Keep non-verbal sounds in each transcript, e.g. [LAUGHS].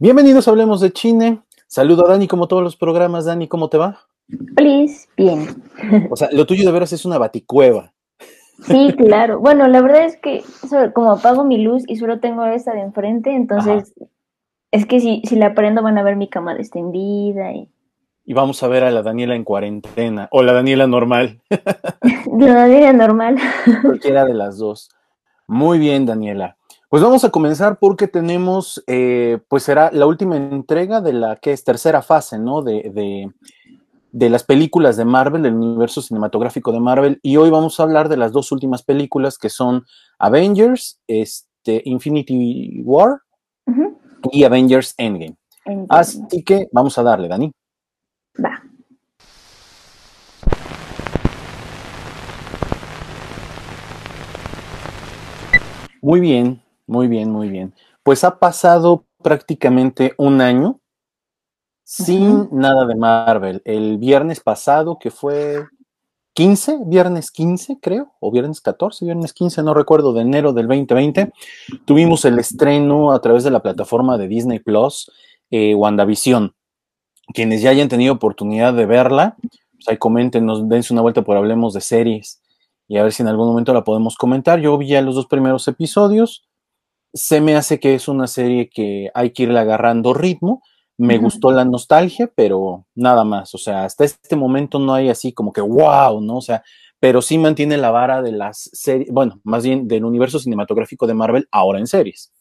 Bienvenidos a Hablemos de Chine. Saludo a Dani como todos los programas. Dani, ¿cómo te va? Feliz, bien. O sea, lo tuyo de veras es una baticueva. Sí, claro. Bueno, la verdad es que como apago mi luz y solo tengo esta de enfrente, entonces es que si, si la prendo van a ver mi cama extendida y... Y vamos a ver a la Daniela en cuarentena o la Daniela normal. [LAUGHS] la Daniela normal. Cualquiera de las dos. Muy bien, Daniela. Pues vamos a comenzar porque tenemos, eh, pues será la última entrega de la que es tercera fase, ¿no? De, de, las películas de Marvel, del universo cinematográfico de Marvel. Y hoy vamos a hablar de las dos últimas películas que son Avengers, este, Infinity War y Avengers Endgame. Así que vamos a darle, Dani. Va. Muy bien, muy bien, muy bien. Pues ha pasado prácticamente un año sin nada de Marvel. El viernes pasado, que fue 15, viernes 15 creo, o viernes 14, viernes 15, no recuerdo, de enero del 2020, tuvimos el estreno a través de la plataforma de Disney Plus, eh, WandaVision. Quienes ya hayan tenido oportunidad de verla, pues ahí nos dense una vuelta por Hablemos de Series y a ver si en algún momento la podemos comentar. Yo vi ya los dos primeros episodios, se me hace que es una serie que hay que irle agarrando ritmo. Me gustó la nostalgia, pero nada más. O sea, hasta este momento no hay así como que wow, ¿no? O sea, pero sí mantiene la vara de las series, bueno, más bien del universo cinematográfico de Marvel ahora en series.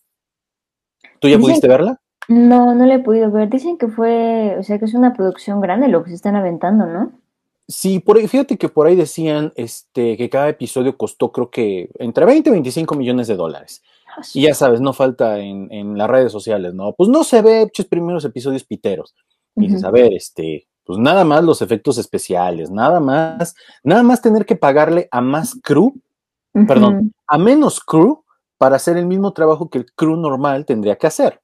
¿Tú ya pudiste verla? No, no la he podido ver. Dicen que fue, o sea, que es una producción grande lo que se están aventando, ¿no? Sí, por ahí, fíjate que por ahí decían este, que cada episodio costó creo que entre 20 y 25 millones de dólares. Y ya sabes, no falta en, las redes sociales, ¿no? Pues no se ve muchos primeros episodios piteros. dices, a ver, este, pues nada más los efectos especiales, nada más, nada más tener que pagarle a más crew, perdón, a menos crew para hacer el mismo trabajo que el crew normal tendría que hacer.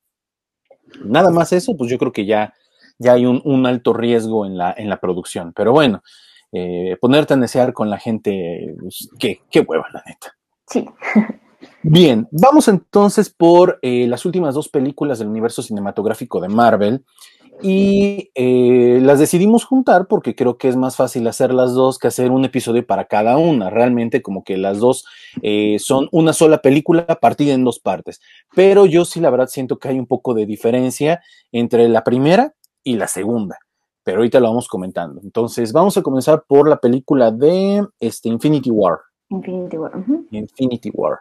Nada más eso, pues yo creo que ya, ya hay un, alto riesgo en la, en la producción. Pero bueno, eh, ponerte a desear con la gente, pues, qué, qué hueva, la neta. Sí. [LAUGHS] Bien, vamos entonces por eh, las últimas dos películas del universo cinematográfico de Marvel y eh, las decidimos juntar porque creo que es más fácil hacer las dos que hacer un episodio para cada una. Realmente como que las dos eh, son una sola película partida en dos partes. Pero yo sí la verdad siento que hay un poco de diferencia entre la primera y la segunda. Pero ahorita lo vamos comentando. Entonces vamos a comenzar por la película de este, Infinity War. Infinity War. Infinity War.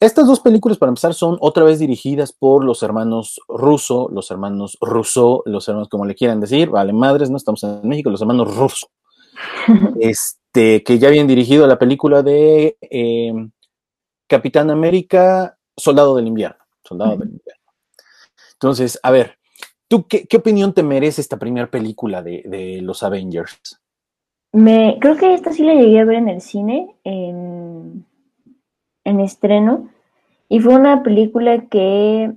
Estas dos películas, para empezar, son otra vez dirigidas por los hermanos Russo, los hermanos Russo, los hermanos, como le quieran decir, vale, madres, no estamos en México, los hermanos Russo. [LAUGHS] este, que ya habían dirigido la película de eh, Capitán América, Soldado del Invierno. Soldado del Invierno. Entonces, a ver, ¿tú qué, opinión te merece esta primera película de, los Avengers? Me, creo que esta sí la llegué a ver en el cine. En en estreno y fue una película que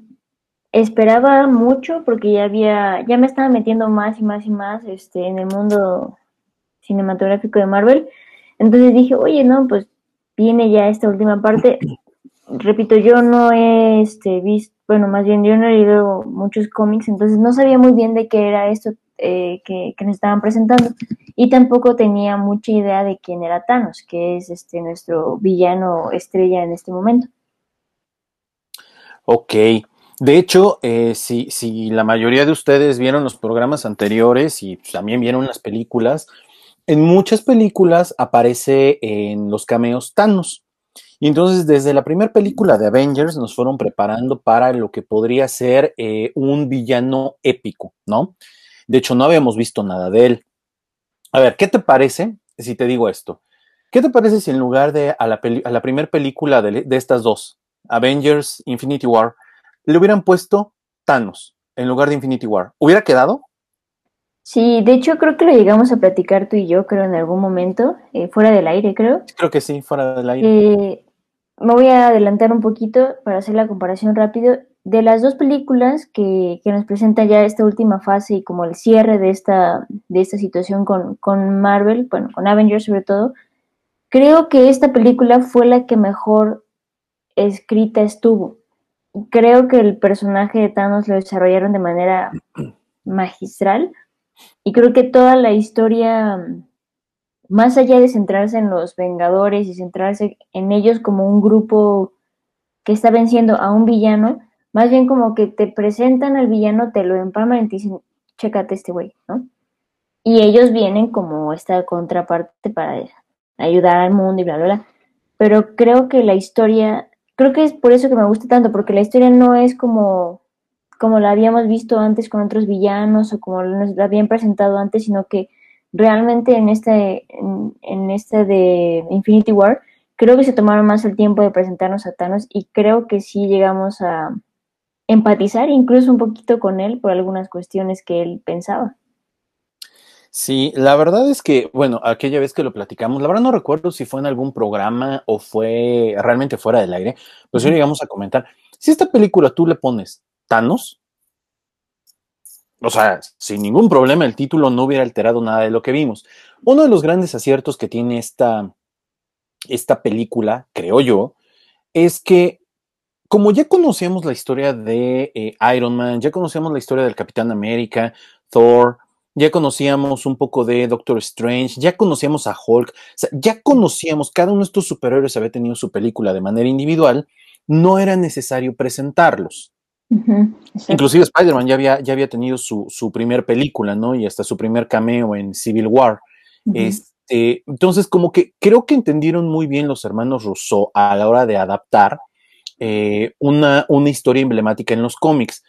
esperaba mucho porque ya había, ya me estaba metiendo más y más y más este, en el mundo cinematográfico de Marvel. Entonces dije, oye, no, pues viene ya esta última parte. [CLEARS THROAT] Repito, yo no he este, visto, bueno, más bien yo no he leído muchos cómics, entonces no sabía muy bien de qué era esto eh, que, que, nos estaban presentando. Y tampoco tenía mucha idea de quién era Thanos, que es este nuestro villano estrella en este momento. Ok. De hecho, eh, si, si, la mayoría de ustedes vieron los programas anteriores y también vieron las películas, en muchas películas aparece en los cameos Thanos. Y entonces, desde la primera película de Avengers, nos fueron preparando para lo que podría ser eh, un villano épico, ¿no? De hecho, no habíamos visto nada de él. A ver, ¿qué te parece si te digo esto? ¿Qué te parece si en lugar de a la, la primera película de, estas dos, Avengers Infinity War, le hubieran puesto Thanos en lugar de Infinity War? ¿Hubiera quedado? Sí, de hecho creo que lo llegamos a platicar tú y yo, creo, en algún momento, eh, fuera del aire, creo. Creo que sí, fuera del aire. Eh, me voy a adelantar un poquito para hacer la comparación rápido de las dos películas que, nos presenta ya esta última fase y como el cierre de esta, de esta situación con, con, Marvel, bueno, con Avengers sobre todo, creo que esta película fue la que mejor escrita estuvo. creo que el personaje de Thanos lo desarrollaron de manera magistral y creo que toda la historia, más allá de centrarse en los Vengadores y centrarse en ellos como un grupo que está venciendo a un villano, más bien como que te presentan al villano, te lo empaman y te dicen, chécate este güey, ¿no? Y ellos vienen como esta contraparte para ayudar al mundo y bla, bla, bla. Pero creo que la historia, creo que es por eso que me gusta tanto, porque la historia no es como, como la habíamos visto antes con otros villanos o como nos la habían presentado antes, sino que realmente en este, en, en este de Infinity War, creo que se tomaron más el tiempo de presentarnos a Thanos y creo que sí llegamos a empatizar incluso un poquito con él por algunas cuestiones que él pensaba. Sí, la verdad es que, bueno, aquella vez que lo platicamos, la verdad no recuerdo si fue en algún programa o fue realmente fuera del aire, pues hoy llegamos a comentar, si esta película tú le pones Thanos, o sea, sin ningún problema el título no hubiera alterado nada de lo que vimos. Uno de los grandes aciertos que tiene esta, esta película, creo yo, es que como ya conocíamos la historia de eh, Iron Man, ya conocíamos la historia del Capitán América, Thor, ya conocíamos un poco de Doctor Strange, ya conocíamos a Hulk, o sea, ya conocíamos, cada uno de estos superhéroes había tenido su película de manera individual, no era necesario presentarlos. Inclusive Spider-Man ya había, ya había tenido su, su, primer película, ¿no? Y hasta su primer cameo en Civil War. este, entonces, como que creo que entendieron muy bien los hermanos Rousseau a la hora de adaptar eh, una, una, historia emblemática en los cómics.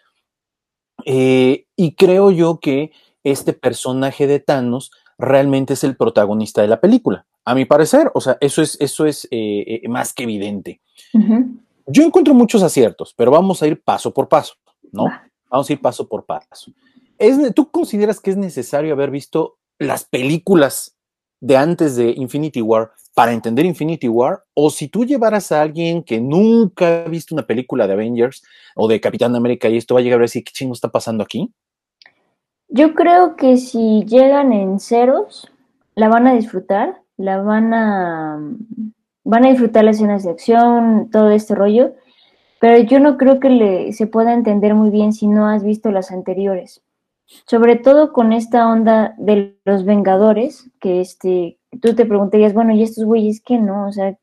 Eh, y creo yo que este personaje de Thanos realmente es el protagonista de la película. A mi parecer, o sea, eso es, eso es eh, más que evidente. Yo encuentro muchos aciertos, pero vamos a ir paso por paso, ¿no? Vamos a ir paso por paso. ¿Es, ¿Tú consideras que es necesario haber visto las películas de antes de Infinity War para entender Infinity War? O si tú llevaras a alguien que nunca ha visto una película de Avengers o de Capitán América y esto va a llegar a decir, ¿qué chingo está pasando aquí? Yo creo que si llegan en ceros, la van a disfrutar, la van a van a disfrutar las escenas de acción, todo este rollo, pero yo no creo que le, se pueda entender muy bien si no has visto las anteriores. Sobre todo con esta onda de los Vengadores, que este, tú te preguntarías, bueno, ¿y estos güeyes qué no? O sea,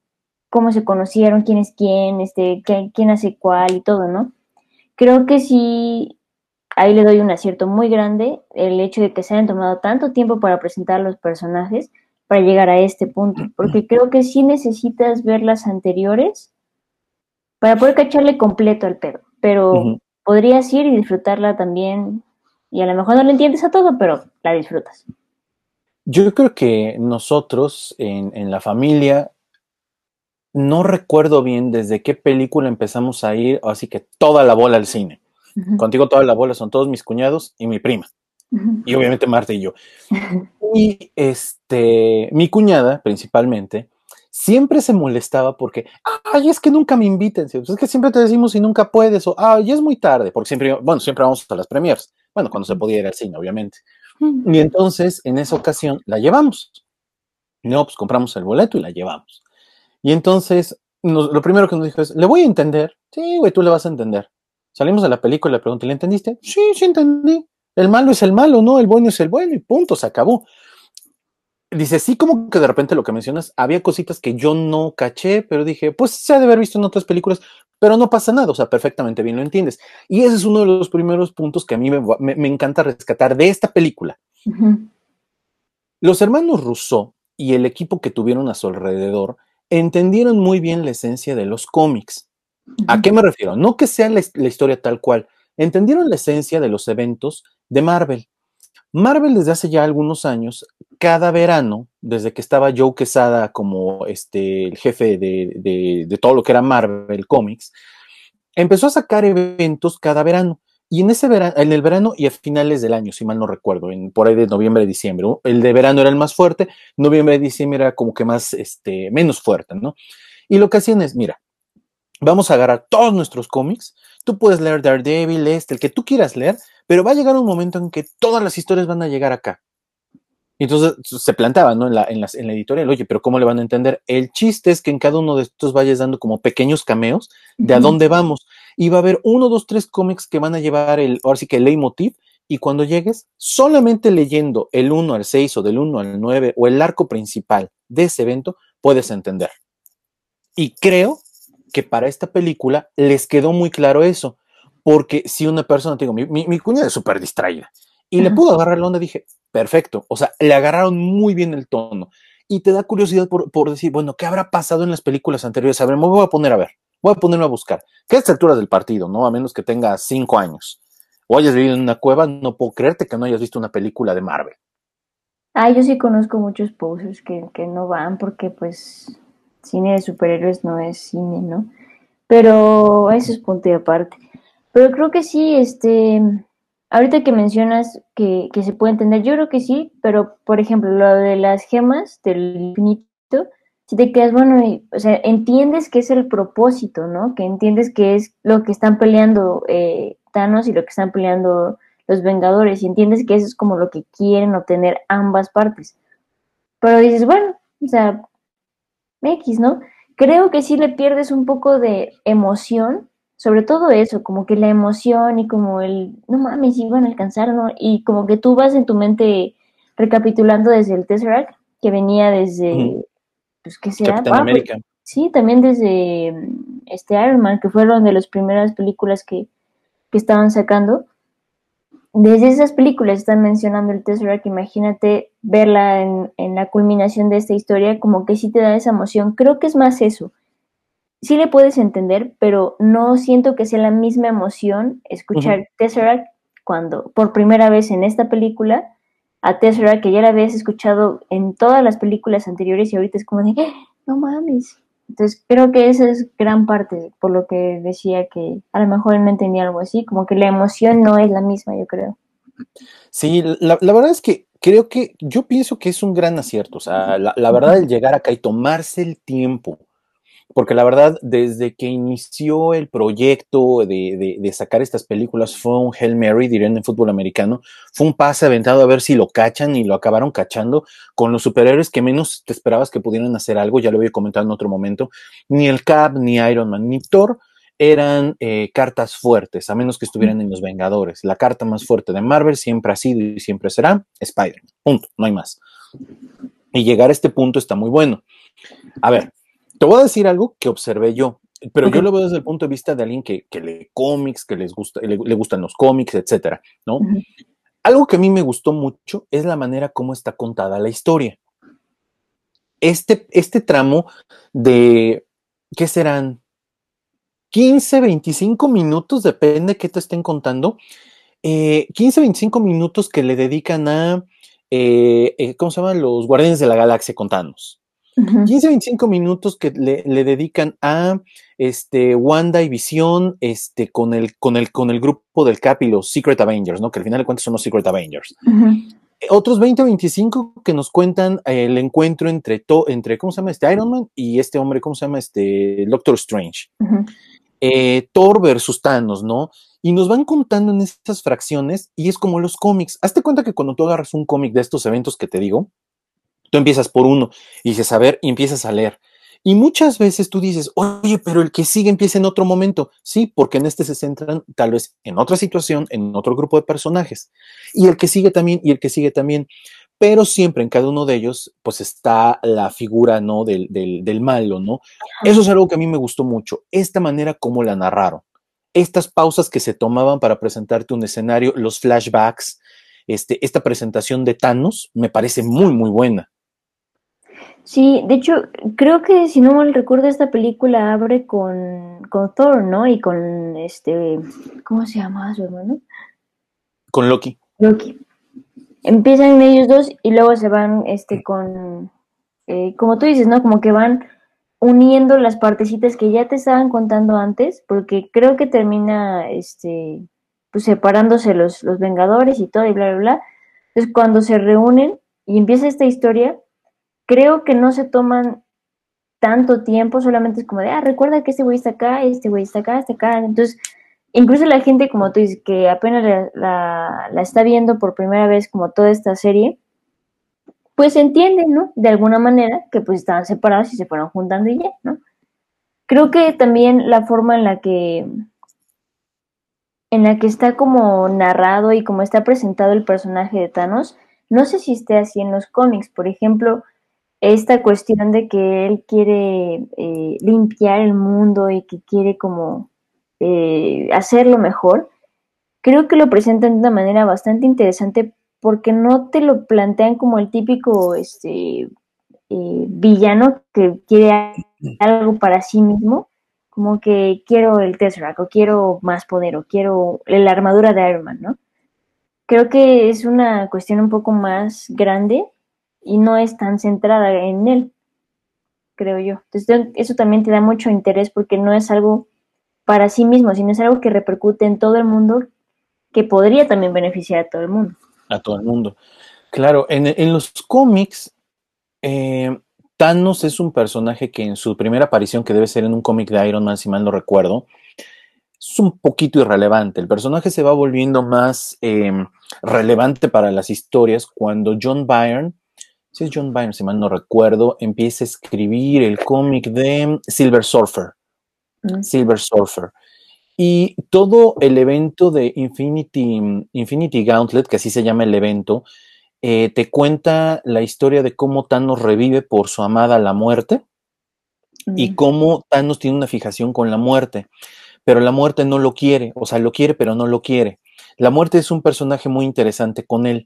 ¿cómo se conocieron? ¿Quién es quién? Este, ¿Quién hace cuál? Y todo, ¿no? Creo que sí ahí le doy un acierto muy grande el hecho de que se hayan tomado tanto tiempo para presentar los personajes para llegar a este punto, porque creo que sí necesitas ver las anteriores para poder cacharle completo al pedo, pero podrías ir y disfrutarla también, y a lo mejor no le entiendes a todo, pero la disfrutas. Yo creo que nosotros en, en la familia, no recuerdo bien desde qué película empezamos a ir, así que toda la bola al cine. Contigo todas las bolas son todos mis cuñados y mi prima. Y obviamente Marta y yo. [LAUGHS] Y este, mi cuñada, principalmente, siempre se molestaba porque, ay, es que nunca me inviten. Es que siempre te decimos si nunca puedes, o, ay, es muy tarde, porque siempre, bueno, siempre vamos a las premiers. Bueno, cuando se podía ir al cine, obviamente. Y entonces, en esa ocasión, la llevamos. No, pues compramos el boleto y la llevamos. Y entonces, lo primero que nos dijo es, ¿le voy a entender? Sí, güey, tú le vas a entender. Salimos de la película y le pregunté, ¿le entendiste? Sí, sí entendí. El malo es el malo, ¿no? El bueno es el bueno y punto, se acabó. Dice, sí, como que de repente lo que mencionas, había cositas que yo no caché, pero dije, pues se ha de haber visto en otras películas, pero no pasa nada, o sea, perfectamente bien lo entiendes. Y ese es uno de los primeros puntos que a mí me, encanta rescatar de esta película. Los hermanos Rousseau y el equipo que tuvieron a su alrededor entendieron muy bien la esencia de los cómics. ¿A qué me refiero? No que sea la, historia tal cual. Entendieron la esencia de los eventos de Marvel. Marvel desde hace ya algunos años, cada verano, desde que estaba Joe Quesada como este, el jefe de, todo lo que era Marvel Comics, empezó a sacar eventos cada verano. Y en ese verano, en el verano y a finales del año, si mal no recuerdo, en, por ahí de noviembre, diciembre, el de verano era el más fuerte, noviembre, diciembre era como que más, este, menos fuerte, ¿no? Y lo que hacían es, mira, vamos a agarrar todos nuestros cómics. Tú puedes leer Daredevil, este, el que tú quieras leer, pero va a llegar un momento en que todas las historias van a llegar acá. Entonces se planteaba, ¿no? En la, en, en la editorial, oye, pero ¿cómo le van a entender? El chiste es que en cada uno de estos vayas dando como pequeños cameos de a dónde vamos. y va a haber uno, dos, tres cómics que van a llevar el, ahora sí que el leitmotiv, y cuando llegues, solamente leyendo el 1 al 6 o del 1 al 9 o el arco principal de ese evento, puedes entender. Y creo que para esta película les quedó muy claro eso, porque si una persona, te digo, mi, mi, mi cuñada es súper distraída y le pudo agarrar la onda, dije, perfecto, o sea, le agarraron muy bien el tono y te da curiosidad por, por, decir, bueno, ¿qué habrá pasado en las películas anteriores? A ver, me voy a poner a ver, voy a ponerme a buscar. ¿Qué es altura del partido, no? A menos que tenga cinco años o hayas vivido en una cueva, no puedo creerte que no hayas visto una película de Marvel. Ah, yo sí conozco muchos posers que, que no van porque pues cine de superhéroes no es cine, ¿no? Pero eso es punto y aparte. Pero creo que sí, este, ahorita que mencionas que, que, se puede entender, yo creo que sí, pero por ejemplo, lo de las gemas del infinito, si te quedas, bueno, y, o sea, entiendes que es el propósito, ¿no? Que entiendes que es lo que están peleando eh, Thanos y lo que están peleando los Vengadores, y entiendes que eso es como lo que quieren obtener ambas partes. Pero dices, bueno, o sea, X, ¿no? Creo que sí le pierdes un poco de emoción, sobre todo eso, como que la emoción y como el, no mames, iban a alcanzar, ¿no? Y como que tú vas en tu mente recapitulando desde el Tesseract, que venía desde, pues, ¿qué será? Capitán ah, América. Pues, sí, también desde este Iron Man, que fueron de las primeras películas que, que estaban sacando desde esas películas están mencionando el Tesseract, imagínate verla en, en, la culminación de esta historia, como que sí te da esa emoción. Creo que es más eso. Sí le puedes entender, pero no siento que sea la misma emoción escuchar uh -huh. Tesseract cuando por primera vez en esta película a Tesseract que ya la habías escuchado en todas las películas anteriores y ahorita es como de, ¡Ah! no mames. Entonces creo que esa es gran parte por lo que decía que a lo mejor él no entendía algo así, como que la emoción no es la misma, yo creo. Sí, la, la verdad es que creo que yo pienso que es un gran acierto, o sea, la, la verdad el llegar acá y tomarse el tiempo porque la verdad, desde que inició el proyecto de, de, de, sacar estas películas, fue un Hail Mary, dirían en fútbol americano, fue un pase aventado a ver si lo cachan y lo acabaron cachando con los superhéroes que menos te esperabas que pudieran hacer algo, ya lo había comentado en otro momento, ni el Cap, ni Iron Man, ni Thor eran eh, cartas fuertes, a menos que estuvieran en los Vengadores. La carta más fuerte de Marvel siempre ha sido y siempre será Spider-Man, punto, no hay más. Y llegar a este punto está muy bueno. A ver, te voy a decir algo que observé yo, pero okay. yo lo veo desde el punto de vista de alguien que, que lee cómics, que les gusta, le, le, gustan los cómics, etcétera, ¿no? Uh -huh. Algo que a mí me gustó mucho es la manera como está contada la historia. Este, este tramo de, ¿qué serán? 15, 25 minutos, depende de qué te estén contando. Eh, 15, 25 minutos que le dedican a, eh, eh, ¿cómo se llaman? Los Guardianes de la Galaxia contanos. 15, 25 minutos que le, le, dedican a este, Wanda y Visión este, con, el, con, el, con el grupo del Cap y los Secret Avengers, ¿no? que al final de cuentas son los Secret Avengers. Uh -huh. Otros 20 o 25 que nos cuentan el encuentro entre, to, entre, ¿cómo se llama? Este Iron Man y este hombre, ¿cómo se llama? Este Doctor Strange. Uh -huh. eh, Thor versus Thanos, ¿no? Y nos van contando en estas fracciones y es como los cómics. Hazte cuenta que cuando tú agarras un cómic de estos eventos que te digo, Tú empiezas por uno y dices, a ver, y empiezas a leer. Y muchas veces tú dices, oye, pero el que sigue empieza en otro momento. Sí, porque en este se centran tal vez en otra situación, en otro grupo de personajes. Y el que sigue también, y el que sigue también. Pero siempre en cada uno de ellos, pues está la figura, ¿no? Del, del, del malo, ¿no? Eso es algo que a mí me gustó mucho. Esta manera como la narraron. Estas pausas que se tomaban para presentarte un escenario, los flashbacks, este, esta presentación de Thanos me parece muy, muy buena. Sí, de hecho, creo que si no mal recuerdo, esta película abre con, con Thor, ¿no? Y con este, ¿cómo se llama su hermano? Con Loki. Loki. Empiezan ellos dos y luego se van este con, eh, como tú dices, ¿no? Como que van uniendo las partecitas que ya te estaban contando antes, porque creo que termina, este, pues separándose los, los Vengadores y todo y bla, bla, bla. Entonces cuando se reúnen y empieza esta historia, creo que no se toman tanto tiempo, solamente es como de, ah, recuerda que este güey está acá, este güey está acá, está acá. Entonces, incluso la gente, como tú dices, que apenas la, la, está viendo por primera vez como toda esta serie, pues entiende, ¿no? De alguna manera que pues estaban separados y se fueron juntando y ya, ¿no? Creo que también la forma en la que en la que está como narrado y como está presentado el personaje de Thanos, no sé si esté así en los cómics. Por ejemplo, esta cuestión de que él quiere eh, limpiar el mundo y que quiere como eh, hacerlo mejor, creo que lo presentan de una manera bastante interesante porque no te lo plantean como el típico este, eh, villano que quiere algo para sí mismo, como que quiero el Tesseract o quiero más poder o quiero la armadura de Iron Man, ¿no? Creo que es una cuestión un poco más grande y no es tan centrada en él, creo yo. Entonces eso también te da mucho interés porque no es algo para sí mismo, sino es algo que repercute en todo el mundo que podría también beneficiar a todo el mundo. A todo el mundo. Claro, en, los cómics, eh, Thanos es un personaje que en su primera aparición, que debe ser en un cómic de Iron Man, si mal no recuerdo, es un poquito irrelevante. El personaje se va volviendo más em, relevante para las historias cuando John Byrne, si es John Byrne, si mal no recuerdo, empieza a escribir el cómic de Silver Surfer. Mm. Silver Surfer. Y todo el evento de Infinity, Infinity Gauntlet, que así se llama el evento, eh, te cuenta la historia de cómo Thanos revive por su amada la muerte y cómo Thanos tiene una fijación con la muerte, pero la muerte no lo quiere, o sea, lo quiere, pero no lo quiere. La muerte es un personaje muy interesante con él.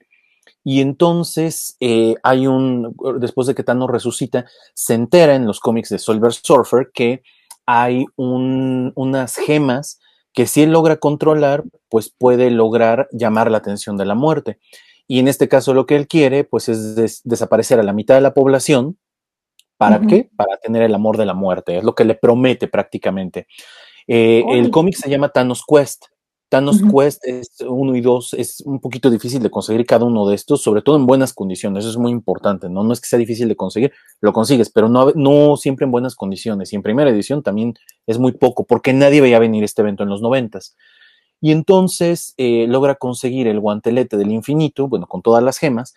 Y entonces eh, hay un, después de que Thanos resucita, se entera en los cómics de Silver Surfer que hay unas gemas que si él logra controlar, pues puede lograr llamar la atención de la muerte. Y en este caso lo que él quiere, pues es desaparecer a la mitad de la población. ¿Para qué? Para tener el amor de la muerte. Es lo que le promete prácticamente. Eh, el cómic se llama Thanos Quest. Thanos Quest es uno y dos, es un poquito difícil de conseguir cada uno de estos, sobre todo en buenas condiciones, eso es muy importante, ¿no? No es que sea difícil de conseguir, lo consigues, pero no, no siempre en buenas condiciones. Y en primera edición también es muy poco, porque nadie veía venir este evento en los noventas. Y entonces eh, logra conseguir el guantelete del infinito, bueno, con todas las gemas,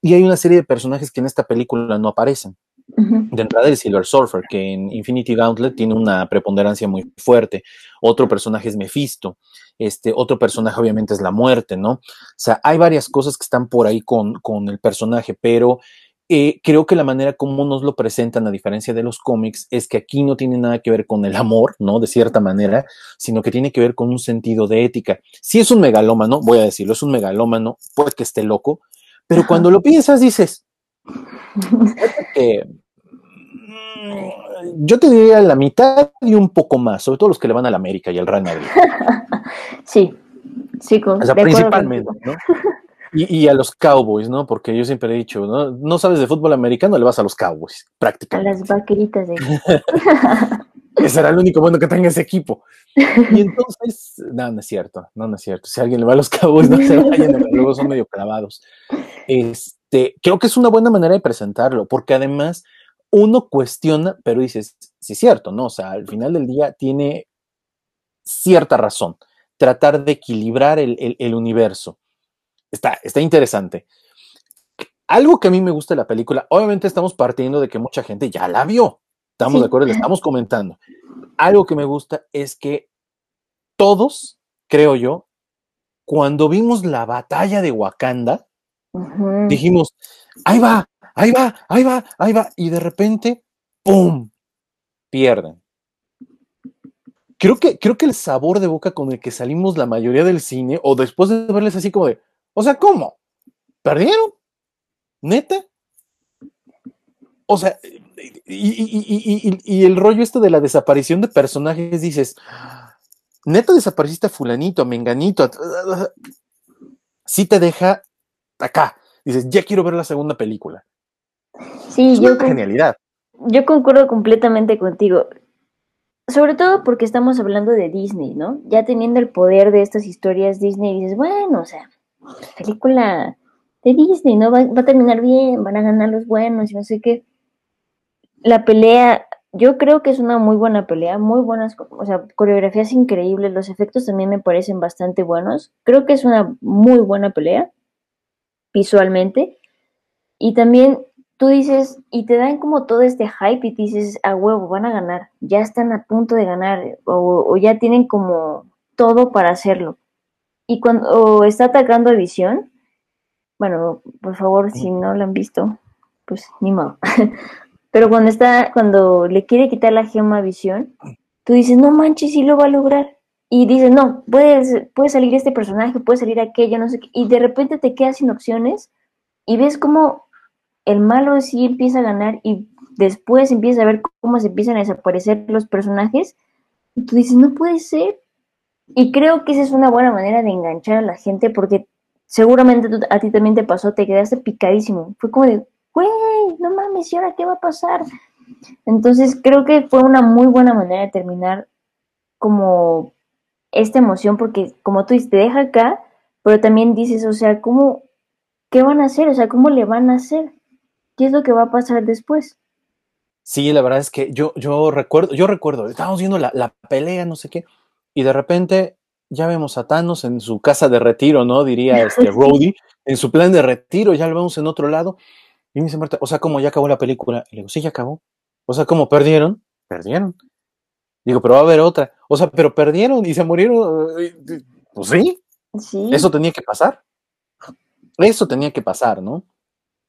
y hay una serie de personajes que en esta película no aparecen. De entrada el Silver Surfer, que en Infinity Gauntlet tiene una preponderancia muy fuerte. Otro personaje es Mephisto. Este, otro personaje obviamente es la muerte, ¿no? O sea, hay varias cosas que están por ahí con, con el personaje, pero eh, creo que la manera como nos lo presentan, a diferencia de los cómics, es que aquí no tiene nada que ver con el amor, ¿no? De cierta manera, sino que tiene que ver con un sentido de ética. Si es un megalómano, voy a decirlo, es un megalómano, puede que esté loco, pero cuando lo piensas dices, mm, yo te diría la mitad y un poco más, sobre todo los que le van a la América y al Real Madrid. [LAUGHS] Sí, sí, con, o sea, principalmente, ¿no? Y, a los Cowboys, ¿no? Porque yo siempre he dicho, ¿no? No sabes de fútbol americano, le vas a los Cowboys, prácticamente. A las vaqueritas de... [LAUGHS] ese será el único bueno que tenga ese equipo. [LAUGHS] Y entonces, no, no es cierto, no, no es cierto. Si alguien le va a los Cowboys, no se vayan, luego son medio clavados. Este, creo que es una buena manera de presentarlo, porque además uno cuestiona, pero dices, sí es cierto, ¿no? O sea, al final del día tiene cierta razón tratar de equilibrar el, el universo está, está interesante. Algo que a mí me gusta de la película, obviamente estamos partiendo de que mucha gente ya la vio. Estamos de acuerdo, le estamos comentando. Algo que me gusta es que todos, creo yo, cuando vimos la batalla de Wakanda, dijimos, ahí va, ahí va, ahí va, ahí va, y de repente, ¡pum! Pierden. Creo que, creo que el sabor de boca con el que salimos la mayoría del cine, o después de verles así como de, o sea, ¿cómo? ¿Perdieron? ¿Neta? O sea, y, el rollo este de la desaparición de personajes, dices, neta desapareciste a fulanito, a menganito, sí te deja acá. Dices, ya quiero ver la segunda película. Sí, es yo. genialidad. Yo concuerdo completamente contigo. Sobre todo porque estamos hablando de Disney, ¿no? Ya teniendo el poder de estas historias Disney, dices, bueno, o sea, película de Disney, ¿no? Va, a terminar bien, van a ganar los buenos y no sé qué. La pelea, yo creo que es una muy buena pelea, muy buenas, o sea, coreografías increíbles, los efectos también me parecen bastante buenos. Creo que es una muy buena pelea, visualmente. Y también tú dices, y te dan como todo este hype y dices, a huevo, van a ganar, ya están a punto de ganar, o, o ya tienen como todo para hacerlo y cuando está atacando a Visión, bueno, por favor, si no lo han visto, pues ni modo. [LAUGHS] Pero cuando está, cuando le quiere quitar la gema a Visión, tú dices, no manches, sí lo va a lograr. Y dices, no, puede, puede salir este personaje, puede salir aquello, no sé qué. Y de repente te quedas sin opciones y ves cómo el malo sí empieza a ganar y después empieza a ver cómo se empiezan a desaparecer los personajes. Y tú dices, no puede ser. Y creo que esa es una buena manera de enganchar a la gente porque seguramente a ti también te pasó, te quedaste picadísimo. Fue como de, güey, no mames, ¿y ahora qué va a pasar? Entonces creo que fue una muy buena manera de terminar como esta emoción porque como tú dices, te deja acá, pero también dices, o sea, ¿cómo, qué van a hacer? O sea, ¿cómo le van a hacer? ¿Qué es lo que va a pasar después? Sí, la verdad es que yo, yo recuerdo, yo recuerdo, estábamos viendo la, la pelea, no sé qué, y de repente ya vemos a Thanos en su casa de retiro, ¿no? Diría [LAUGHS] este Rhodey, en su plan de retiro, ya lo vemos en otro lado. Y me dice Marta, o sea, como ya acabó la película. Y le digo, sí, ya acabó. O sea, como perdieron, perdieron. Digo, pero va a haber otra. O sea, pero perdieron y se murieron. Pues sí. Sí. Eso tenía que pasar. Eso tenía que pasar, ¿no?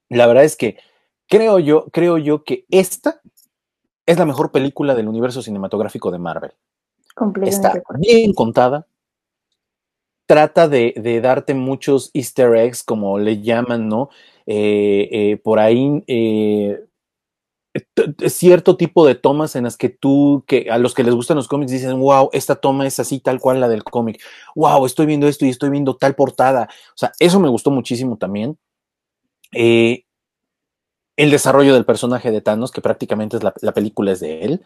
La verdad es que creo yo, creo yo que esta es la mejor película del universo cinematográfico de Marvel. Está bien contada. Trata de, darte muchos easter eggs, como le llaman, ¿no? Eh, eh, por ahí eh, cierto tipo de tomas en las que tú, que a los que les gustan los cómics, dicen, wow, esta toma es así tal cual la del cómic. Wow, estoy viendo esto y estoy viendo tal portada. O sea, eso me gustó muchísimo también. el desarrollo del personaje de Thanos, que prácticamente es la, la película es de él.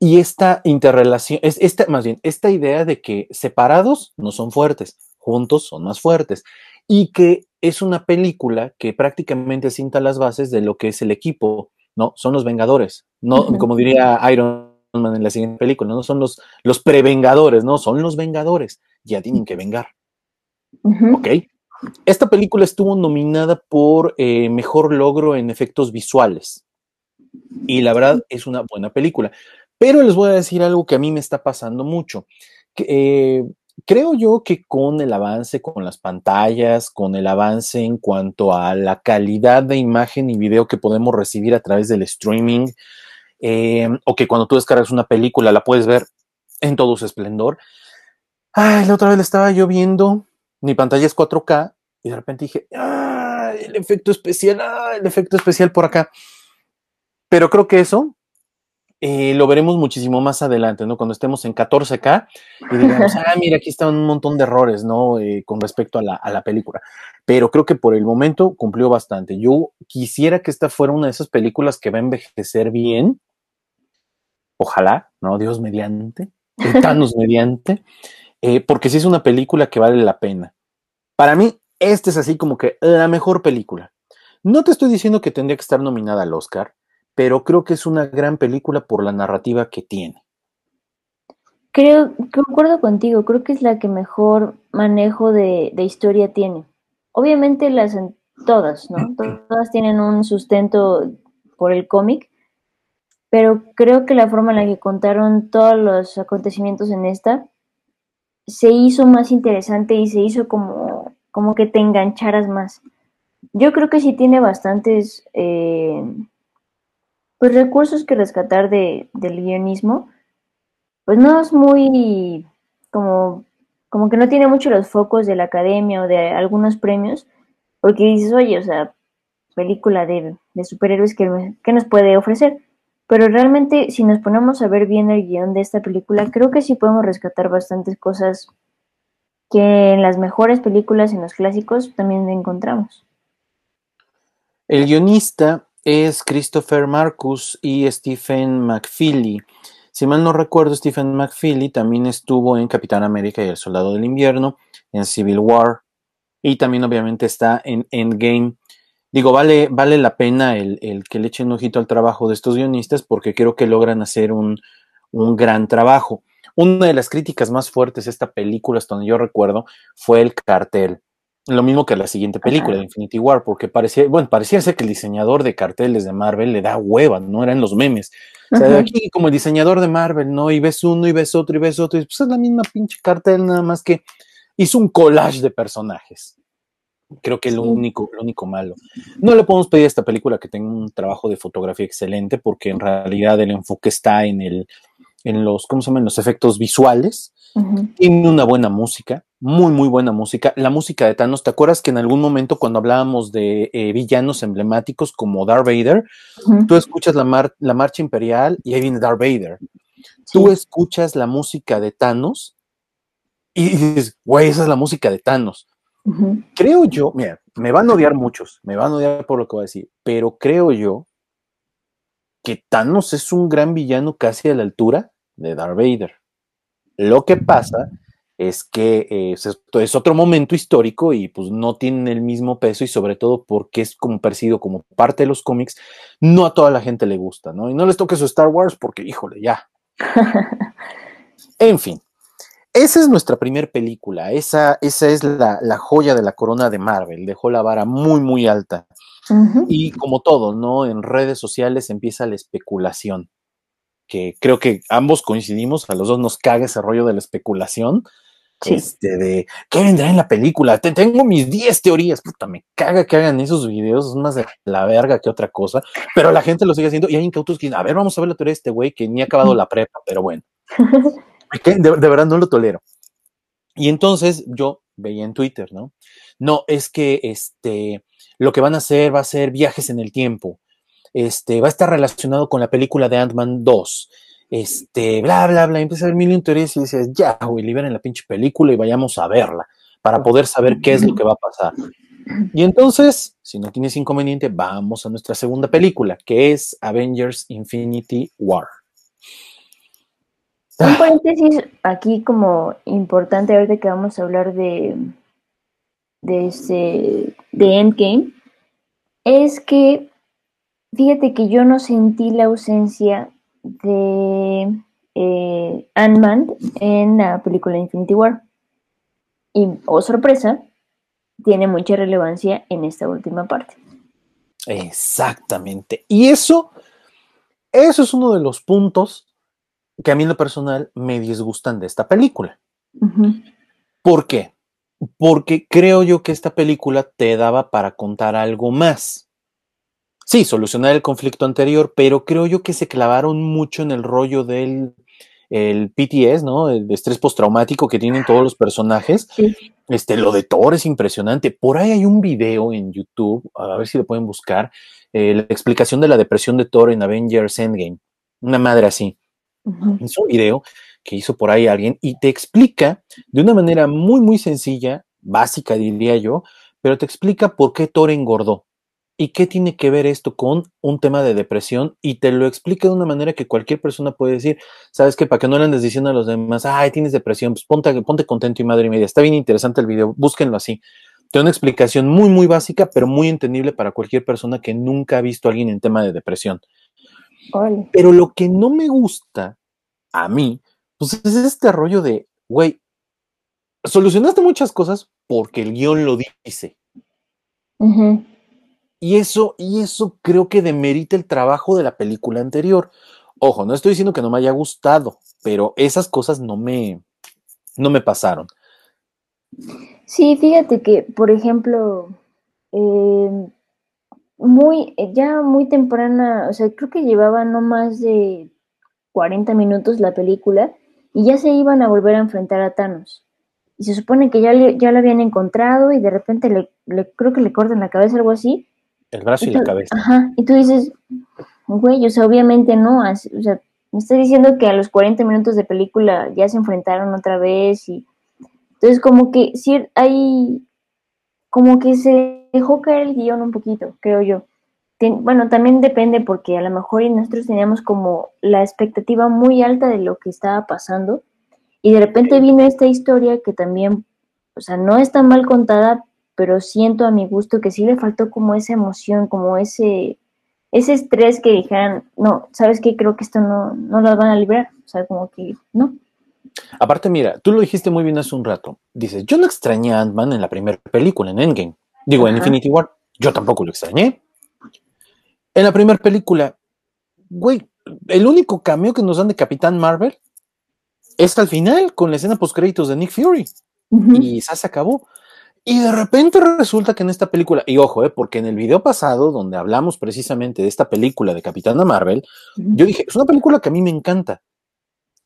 Y esta interrelación, es esta, más bien, esta idea de que separados no son fuertes, juntos son más fuertes. Y que es una película que prácticamente sienta las bases de lo que es el equipo, ¿no? Son los Vengadores, no, como diría Iron Man en la siguiente película, no son los, los prevengadores, no, son los Vengadores, ya tienen que vengar. ¿Ok? Esta película estuvo nominada por eh, mejor logro en efectos visuales. Y la verdad es una buena película. Pero les voy a decir algo que a mí me está pasando mucho. Eh, creo yo que con el avance, con las pantallas, con el avance en cuanto a la calidad de imagen y video que podemos recibir a través del streaming, eh, o que cuando tú descargas una película la puedes ver en todo su esplendor. Ay, la otra vez estaba yo viendo, mi pantalla es 4K, y de repente dije, el efecto especial, el efecto especial por acá. Pero creo que eso eh, lo veremos muchísimo más adelante, ¿no? Cuando estemos en 14K y digamos, [LAUGHS] ah, mira, aquí están un montón de errores, ¿no? Eh, con respecto a la, a la, película. Pero creo que por el momento cumplió bastante. Yo quisiera que esta fuera una de esas películas que va a envejecer bien. Ojalá, ¿no? Dios mediante, [LAUGHS] Thanos mediante, eh, porque sí es una película que vale la pena. Para mí, esta es así como que la mejor película. No te estoy diciendo que tendría que estar nominada al Oscar, pero creo que es una gran película por la narrativa que tiene. Creo, concuerdo contigo, creo que es la que mejor manejo de, historia tiene. Obviamente las todas, ¿no? Todas tienen un sustento por el cómic, pero creo que la forma en la que contaron todos los acontecimientos en esta se hizo más interesante y se hizo como, como que te engancharas más. Yo creo que sí tiene bastantes eh, pues recursos que rescatar de, del guionismo, pues no es muy como, como que no tiene mucho los focos de la academia o de algunos premios, porque dices, oye, o sea, película de, superhéroes que, que nos puede ofrecer. Pero realmente, si nos ponemos a ver bien el guion de esta película, creo que sí podemos rescatar bastantes cosas que en las mejores películas, en los clásicos, también encontramos. El guionista es Christopher Marcus y Stephen McFeely. Si mal no recuerdo, Stephen McFeely también estuvo en Capitán América y el Soldado del Invierno, en Civil War, y también obviamente está en Endgame. Digo, vale, vale la pena el, que le echen ojito al trabajo de estos guionistas porque creo que logran hacer un, un gran trabajo. Una de las críticas más fuertes de esta película, hasta donde yo recuerdo, fue el cartel. Lo mismo que la siguiente película de Infinity War, porque parecía, bueno, parecía ser que el diseñador de carteles de Marvel le da hueva, no eran los memes. O sea, aquí como el diseñador de Marvel, ¿no? Y ves uno y ves otro y ves otro, y pues es la misma pinche cartel, nada más que hizo un collage de personajes. Creo que es lo único, lo único malo. No le podemos pedir a esta película que tenga un trabajo de fotografía excelente, porque en realidad el enfoque está en el, en los, ¿cómo se llaman? Los efectos visuales. Tiene una buena música, muy, muy buena música. La música de Thanos, ¿te acuerdas que en algún momento cuando hablábamos de eh, villanos emblemáticos como Darth Vader, tú escuchas la, la marcha imperial y ahí viene Darth Vader. Tú escuchas la música de Thanos y dices, güey, esa es la música de Thanos. Creo yo, mira, me van a odiar muchos, me van a odiar por lo que voy a decir, pero creo yo que Thanos es un gran villano casi a la altura de Darth Vader. Lo que pasa es que eh, es, otro momento histórico y pues no tienen el mismo peso y sobre todo porque es como percibido como parte de los cómics, no a toda la gente le gusta, ¿no? Y no les toque su Star Wars porque, híjole, ya. [LAUGHS] en fin, esa es nuestra primera película, esa, esa es la, joya de la corona de Marvel, dejó la vara muy, muy alta. Y como todo, ¿no? En redes sociales empieza la especulación, que creo que ambos coincidimos, a los dos nos caga ese rollo de la especulación, este, de qué vendrá en la película. Te, tengo mis 10 teorías, puta, me caga que hagan esos videos, es más de la verga que otra cosa, pero la gente lo sigue haciendo y hay incautos que, a ver, vamos a ver la teoría de este güey que ni ha acabado la prepa, pero bueno. [LAUGHS] de, verdad no lo tolero. Y entonces yo veía en Twitter, ¿no? No, es que este, lo que van a hacer va a ser viajes en el tiempo. Este, va a estar relacionado con la película de Ant-Man 2. Este, bla, bla, bla. Empieza a ver mil intereses y dices, ya, güey, liberen la pinche película y vayamos a verla para poder saber qué es lo que va a pasar. Y entonces, si no tienes inconveniente, vamos a nuestra segunda película, que es Avengers Infinity War. Un paréntesis aquí como importante ahorita que vamos a hablar de de este de Endgame es que fíjate que yo no sentí la ausencia de eh, Ant-Man en la película Infinity War. Y, oh sorpresa, tiene mucha relevancia en esta última parte. Exactamente. Y eso, eso es uno de los puntos que a mí en lo personal me disgustan de esta película. ¿Por qué? Porque creo yo que esta película te daba para contar algo más. Sí, solucionar el conflicto anterior, pero creo yo que se clavaron mucho en el rollo del el PTS, ¿no? El estrés postraumático que tienen todos los personajes. Este, lo de Thor es impresionante. Por ahí hay un video en YouTube, a ver si lo pueden buscar, eh, la explicación de la depresión de Thor en Avengers Endgame. Una madre así. Es un video que hizo por ahí alguien y te explica de una manera muy, muy sencilla, básica diría yo, pero te explica por qué Thor engordó y qué tiene que ver esto con un tema de depresión y te lo explica de una manera que cualquier persona puede decir, sabes que para que no le andes diciendo a los demás, ay, tienes depresión, pues ponte, ponte contento y madre media. Está bien interesante el video, búsquenlo así. Tiene una explicación muy, muy básica, pero muy entendible para cualquier persona que nunca ha visto a alguien en tema de depresión. Pero lo que no me gusta a mí, pues es este rollo de, güey, solucionaste muchas cosas porque el guion lo dice. Y eso, y eso creo que demerita el trabajo de la película anterior. Ojo, no estoy diciendo que no me haya gustado, pero esas cosas no me, no me pasaron. Sí, fíjate que, por ejemplo, eh, muy, eh, ya muy temprana, o sea, creo que llevaba no más de 40 minutos la película y ya se iban a volver a enfrentar a Thanos. Y se supone que ya, ya lo habían encontrado y de repente le, creo que le cortan la cabeza, algo así. El brazo y, la cabeza. Ajá, y tú dices, güey, o sea, obviamente no, o sea, me está diciendo que a los 40 minutos de película ya se enfrentaron otra vez y entonces como que sí hay como que se dejó caer el guion un poquito, creo yo. bueno, también depende porque a lo mejor nosotros teníamos como la expectativa muy alta de lo que estaba pasando y de repente vino esta historia que también, o sea, no está mal contada, pero siento a mi gusto que sí le faltó como esa emoción, como ese, ese estrés que dijeran, no, ¿sabes qué? Creo que esto no, no lo van a librar, o sea, como que no. Aparte, mira, tú lo dijiste muy bien hace un rato. Dices, yo no extrañé a Ant-Man en la primera película, en Endgame. Digo, en Infinity War. Yo tampoco lo extrañé. En la primera película, güey, el único cameo que nos dan de Capitán Marvel es al final, con la escena post créditos de Nick Fury. y ya se acabó. Y de repente resulta que en esta película, y ojo, eh, porque en el video pasado, donde hablamos precisamente de esta película de Capitana Marvel, yo dije, es una película que a mí me encanta,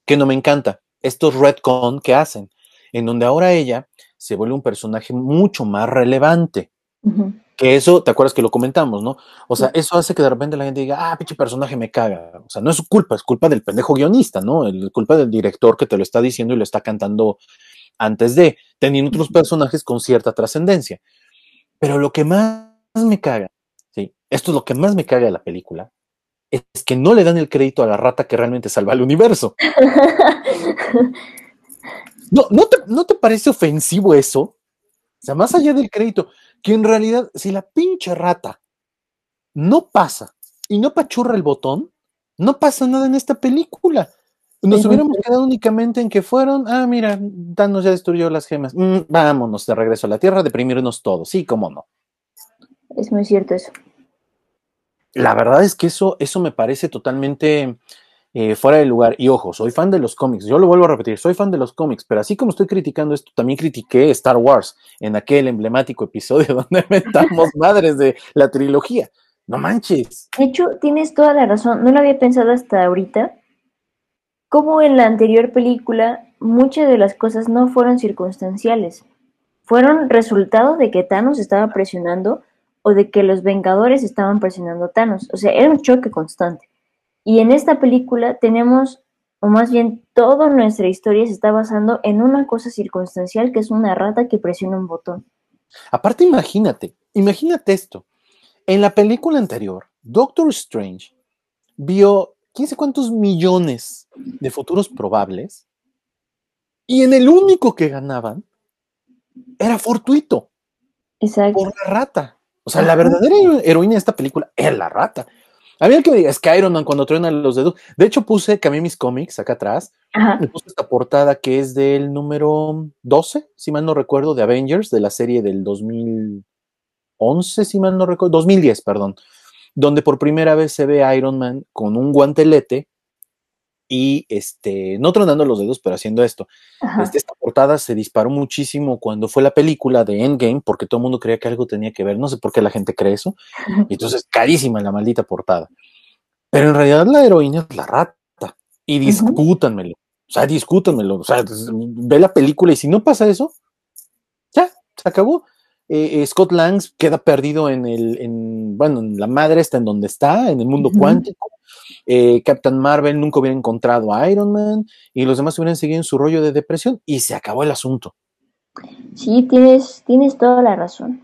que no me encanta, estos retcon que hacen, en donde ahora ella se vuelve un personaje mucho más relevante. Que eso, ¿te acuerdas que lo comentamos, no? O sea, eso hace que de repente la gente diga, ah, pinche personaje me caga. O sea, no es su culpa, es culpa del pendejo guionista, ¿no? Es culpa del director que te lo está diciendo y lo está cantando antes de, teniendo otros personajes con cierta trascendencia. Pero lo que más me caga, ¿sí? Esto es lo que más me caga de la película, es que no le dan el crédito a la rata que realmente salva el universo. [LAUGHS] No, ¿no te, ¿no te parece ofensivo eso? O sea, más allá del crédito, que en realidad, si la pinche rata no pasa y no pachurra el botón, no pasa nada en esta película. Nos hubiéramos quedado únicamente en que fueron, ah, mira, Thanos ya destruyó las gemas. Mm, vámonos de regreso a la Tierra, deprimirnos todos. Sí, cómo no. Es muy cierto eso. La verdad es que eso, eso me parece totalmente eh, fuera de lugar. Y ojo, soy fan de los cómics. Yo lo vuelvo a repetir, soy fan de los cómics, pero así como estoy criticando esto, también critiqué Star Wars en aquel emblemático episodio [LAUGHS] donde metamos madres de la trilogía. No manches. De hecho, tienes toda la razón. No lo había pensado hasta ahorita como en la anterior película, muchas de las cosas no fueron circunstanciales, fueron resultado de que Thanos estaba presionando o de que los Vengadores estaban presionando a Thanos. O sea, era un choque constante. Y en esta película tenemos, o más bien toda nuestra historia se está basando en una cosa circunstancial que es una rata que presiona un botón. Aparte, imagínate, imagínate esto. En la película anterior, Doctor Strange vio quién sé cuántos millones de futuros probables, y en el único que ganaban era fortuito. Exacto. Por la rata. O sea, la verdadera heroína de esta película es la rata. A mí el que me diga, es que Iron Man cuando truena los dedos. De hecho, puse, cambié mis cómics acá atrás. Me puse esta portada que es del número 12, si mal no recuerdo, de Avengers, de la serie del 2011, si mal no recuerdo, 2010, perdón donde por primera vez se ve a Iron Man con un guantelete y este, no tronando los dedos, pero haciendo esto. Este, esta portada se disparó muchísimo cuando fue la película de Endgame, porque todo el mundo creía que algo tenía que ver, no sé por qué la gente cree eso, y entonces carísima la maldita portada. Pero en realidad la heroína es la rata, y discútanmelo, o sea, discútanmelo, o sea, ve la película y si no pasa eso, ya, se acabó. Eh, Scott Lang queda perdido en el, en, bueno, en la madre está en donde está, en el mundo cuántico. Eh, Captain Marvel nunca hubiera encontrado a Iron Man y los demás hubieran seguido en su rollo de depresión y se acabó el asunto. Sí, tienes, tienes toda la razón.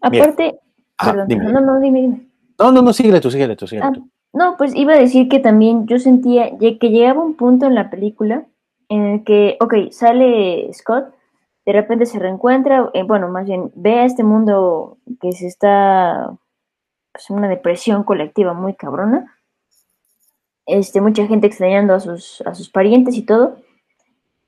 Aparte, perdón, no, no, dime, dime. No, no, no, síguele tú, síguele tú, síguele ah, No, pues iba a decir que también yo sentía que llegaba un punto en la película en el que, ok, sale Scott de repente se reencuentra, eh, bueno, más bien ve a este mundo que se está, pues una depresión colectiva muy cabrona, este, mucha gente extrañando a sus, a sus parientes y todo,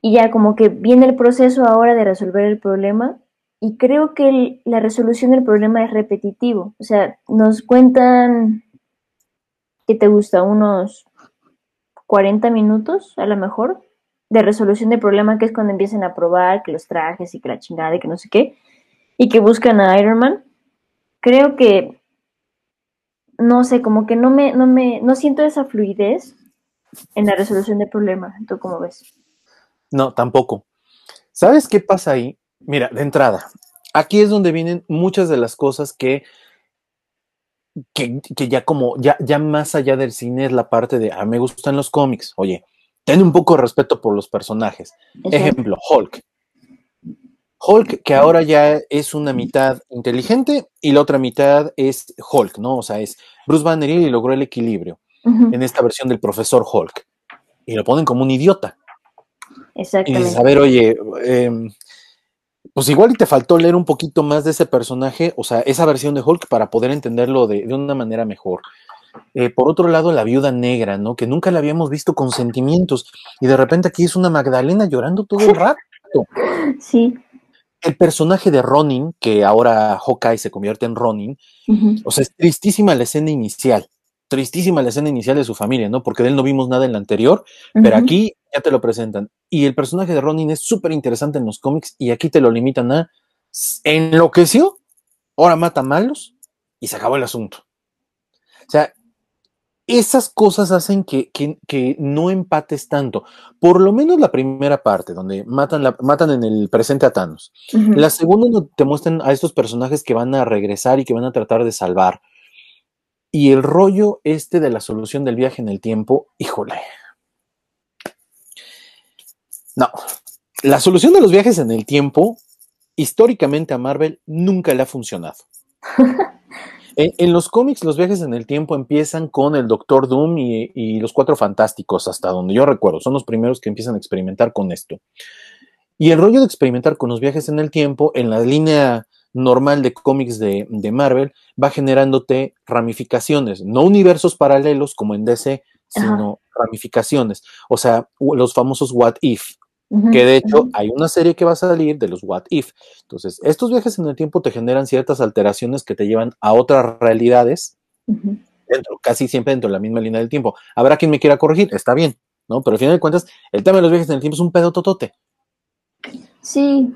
y ya como que viene el proceso ahora de resolver el problema, y creo que la resolución del problema es repetitivo, o sea, nos cuentan, ¿qué te gusta? Unos 40 minutos a lo mejor, de resolución de problema, que es cuando empiezan a probar que los trajes y que la chingada y que no sé qué, y que buscan a Iron Man, creo que, no sé, como que no me, no me, no siento esa fluidez en la resolución de problema. ¿Tú cómo ves? No, tampoco. ¿Sabes qué pasa ahí? Mira, de entrada, aquí es donde vienen muchas de las cosas que, que, que ya como, ya, ya más allá del cine es la parte de, ah, me gustan los cómics. Oye, ten un poco de respeto por los personajes. Ejemplo, Hulk. Hulk, que ahora ya es una mitad inteligente y la otra mitad es Hulk, ¿no? O sea, es Bruce Banner y logró el equilibrio en esta versión del profesor Hulk. Y lo ponen como un idiota. Exactamente. Y dices, a ver, oye, em, pues igual y te faltó leer un poquito más de ese personaje, o sea, esa versión de Hulk para poder entenderlo de, de una manera mejor. Eh, por otro lado, la viuda negra, ¿no? Que nunca la habíamos visto con sentimientos. Y de repente aquí es una Magdalena llorando todo el rato. Sí. El personaje de Ronin, que ahora Hawkeye se convierte en Ronin, o sea, es tristísima la escena inicial. Tristísima la escena inicial de su familia, ¿no? Porque de él no vimos nada en la anterior, pero aquí Ya te lo presentan. Y el personaje de Ronin es súper interesante en los cómics y aquí te lo limitan a enloqueció, ahora mata malos y se acabó el asunto. O sea, esas cosas hacen que, no empates tanto. Por lo menos la primera parte, donde matan, la, matan en el presente a Thanos. La segunda te muestran a estos personajes que van a regresar y que van a tratar de salvar. Y el rollo este de la solución del viaje en el tiempo, híjole. No, la solución de los viajes en el tiempo, históricamente a Marvel nunca le ha funcionado. [LAUGHS] En, los cómics, los viajes en el tiempo empiezan con el Doctor Doom y, los Cuatro Fantásticos, hasta donde yo recuerdo. Son los primeros que empiezan a experimentar con esto. Y el rollo de experimentar con los viajes en el tiempo, en la línea normal de cómics de, Marvel, va generándote ramificaciones, no universos paralelos como en DC, sino ramificaciones. O sea, los famosos What If, que de hecho hay una serie que va a salir de los What If. Entonces, estos viajes en el tiempo te generan ciertas alteraciones que te llevan a otras realidades, dentro, casi siempre dentro de la misma línea del tiempo. Habrá quien me quiera corregir, está bien, ¿no? Pero al final de cuentas, el tema de los viajes en el tiempo es un pedo totote. Sí.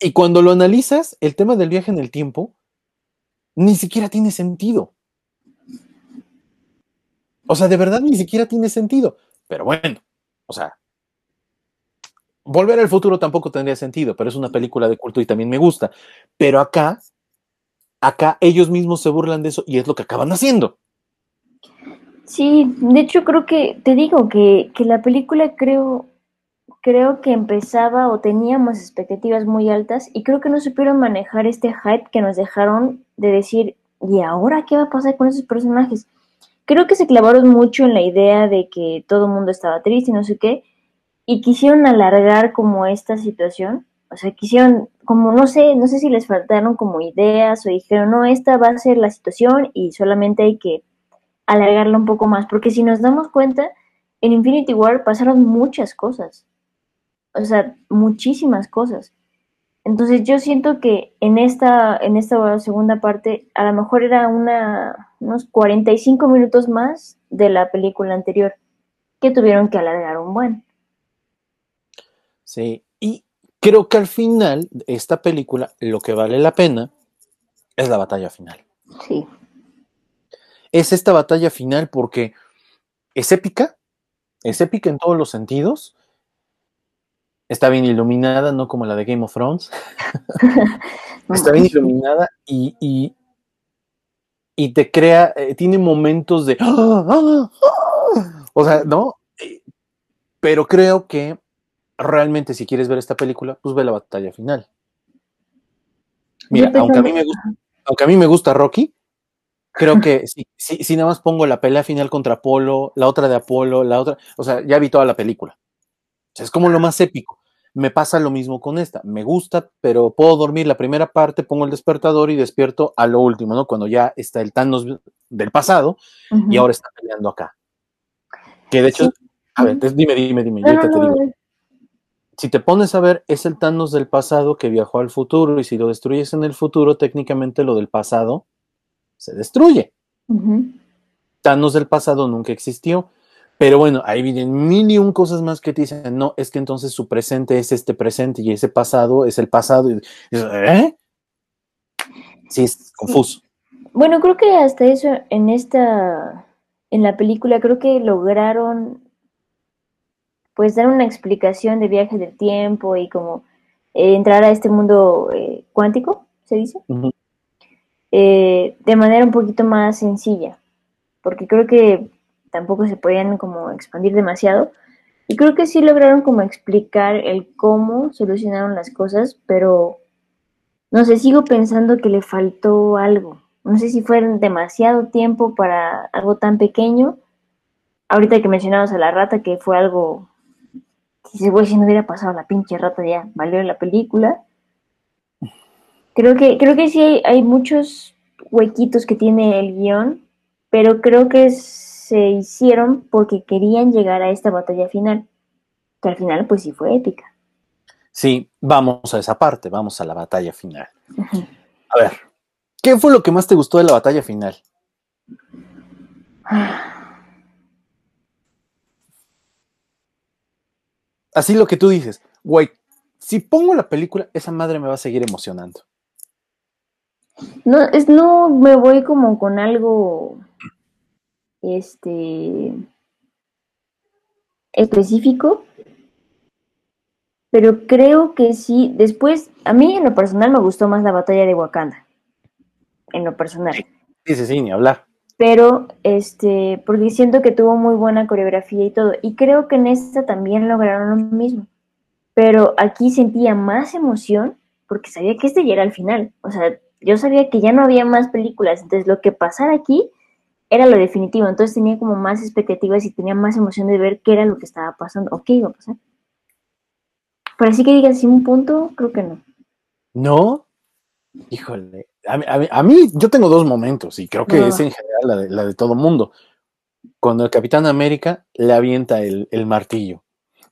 Y cuando lo analizas, el tema del viaje en el tiempo ni siquiera tiene sentido. O sea, de verdad ni siquiera tiene sentido. Pero bueno, o sea, Volver al futuro tampoco tendría sentido, pero es una película de culto y también me gusta. Pero acá, acá ellos mismos se burlan de eso y es lo que acaban haciendo. Sí, de hecho creo que, te digo que, que la película creo, creo que empezaba o teníamos expectativas muy altas y creo que no supieron manejar este hype que nos dejaron de decir, ¿y ahora qué va a pasar con esos personajes? Creo que se clavaron mucho en la idea de que todo el mundo estaba triste y no sé qué, y quisieron alargar como esta situación, o sea, quisieron, como no sé, no sé si les faltaron como ideas o dijeron, no, esta va a ser la situación y solamente hay que alargarla un poco más, porque si nos damos cuenta, en Infinity War pasaron muchas cosas, o sea, muchísimas cosas. Entonces yo siento que en esta, en esta segunda parte a lo mejor era una, unos 45 minutos más de la película anterior que tuvieron que alargar un buen. Sí, y creo que al final, esta película, lo que vale la pena es la batalla final. Sí. Es esta batalla final porque es épica, es épica en todos los sentidos. Está bien iluminada, no como la de Game of Thrones. [LAUGHS] [LAUGHS] Está bien iluminada y, y, te crea, eh, tiene momentos de... ¡Ah, ah, ah! O sea, ¿no? Eh, pero creo que realmente si quieres ver esta película, pues ve la batalla final. Mira, aunque a, mí me gusta, aunque a mí me gusta Rocky, creo que si, si, nada más pongo la pelea final contra Apolo, la otra de Apolo, la otra, o sea, ya vi toda la película. O sea, es como lo más épico. Me pasa lo mismo con esta. Me gusta, pero puedo dormir la primera parte, pongo el despertador y despierto a lo último, ¿no? Cuando ya está el Thanos del pasado y ahora está peleando acá. Que de hecho, a ver, dime, dime, dime, yo te digo si te pones a ver, es el Thanos del pasado que viajó al futuro y si lo destruyes en el futuro, técnicamente lo del pasado se destruye. Thanos del pasado nunca existió. Pero bueno, ahí vienen mil y un cosas más que te dicen, no, es que entonces su presente es este presente y ese pasado es el pasado. ¿Eh? Sí, es confuso. Bueno, creo que hasta eso en esta, en la película, creo que lograron pues dar una explicación de viaje del tiempo y como eh, entrar a este mundo eh, cuántico, se dice, eh, de manera un poquito más sencilla, porque creo que tampoco se podían como expandir demasiado. Y creo que sí lograron como explicar el cómo solucionaron las cosas, pero no sé, sigo pensando que le faltó algo. No sé si fue demasiado tiempo para algo tan pequeño. Ahorita que mencionabas a la rata, que fue algo si güey, si no hubiera pasado la pinche rata ya, valió la película. Creo que, creo que sí hay, muchos huequitos que tiene el guion, pero creo que se hicieron porque querían llegar a esta batalla final, que al final pues sí fue épica. Sí, vamos a esa parte, vamos a la batalla final. A ver, ¿qué fue lo que más te gustó de la batalla final? Así lo que tú dices, güey, si pongo la película, esa madre me va a seguir emocionando. No, es no me voy como con algo este específico, pero creo que sí. Después, a mí en lo personal me gustó más la batalla de Wakanda. En lo personal. Sí, sí, sí, ni hablar. Pero, este, porque siento que tuvo muy buena coreografía y todo. Y creo que en esta también lograron lo mismo. Pero aquí sentía más emoción porque sabía que este ya era el final. O sea, yo sabía que ya no había más películas. Entonces, lo que pasara aquí era lo definitivo. Entonces tenía como más expectativas y tenía más emoción de ver qué era lo que estaba pasando o qué iba a pasar. Pero así que digas, ¿sí un punto, creo que no. ¿No? Híjole. A mí, yo tengo dos momentos y creo que es en general la de, la de todo mundo. Cuando el Capitán América le avienta el, martillo.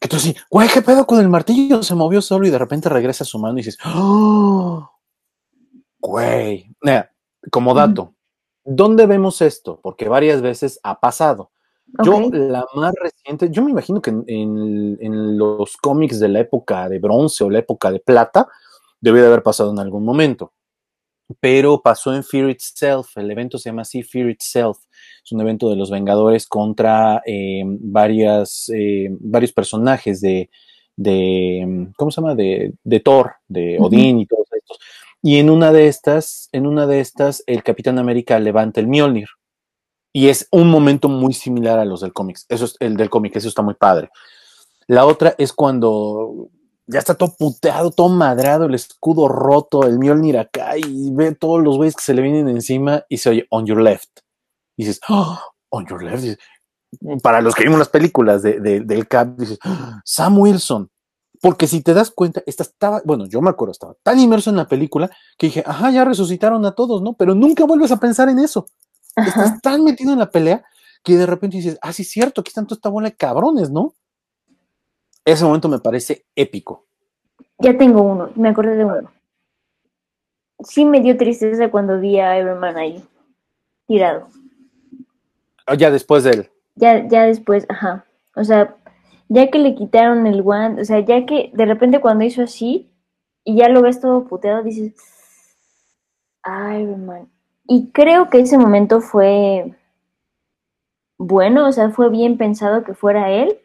Que tú así, güey, ¿qué pedo con el martillo? Se movió solo y de repente regresa a su mano y dices, ¡Oh! Güey. como dato, ¿dónde vemos esto? Porque varias veces ha pasado. Yo, la más reciente, yo me imagino que en, los cómics de la época de bronce o la época de plata, debe de haber pasado en algún momento. Pero pasó en Fear Itself, el evento se llama así, Fear Itself. Es un evento de los Vengadores contra eh, varias, eh, varios personajes de, de, ¿cómo se llama? De, de Thor, de Odín y todos estos. Y en una de estas, en una de estas, el Capitán América levanta el Mjolnir y es un momento muy similar a los del cómics. Eso es el del cómic, eso está muy padre. La otra es cuando ya está todo puteado, todo madrado, el escudo roto, el Mjolnir acá y ve todos los güeyes que se le vienen encima y se oye on your left. Y dices, oh, on your left. para los que vimos las películas de, del Cap, dices, oh, Sam Wilson. Porque si te das cuenta, esta estaba, bueno, yo me acuerdo, estaba tan inmerso en la película que dije, ajá, ya resucitaron a todos, ¿no? Pero nunca vuelves a pensar en eso. Estás tan metido en la pelea que de repente dices, ah, sí es cierto, aquí están toda esta bola de cabrones, ¿no? Ese momento me parece épico. Ya tengo uno, me acordé de uno. Sí me dio tristeza cuando vi a Iron Man ahí, tirado. Ah, ya después de él. Ya, ya después, ajá. O sea, ya que le quitaron el guante, o sea, ya que de repente cuando hizo así y ya lo ves todo puteado, dices, Iron Man. Y creo que ese momento fue bueno, o sea, fue bien pensado que fuera él,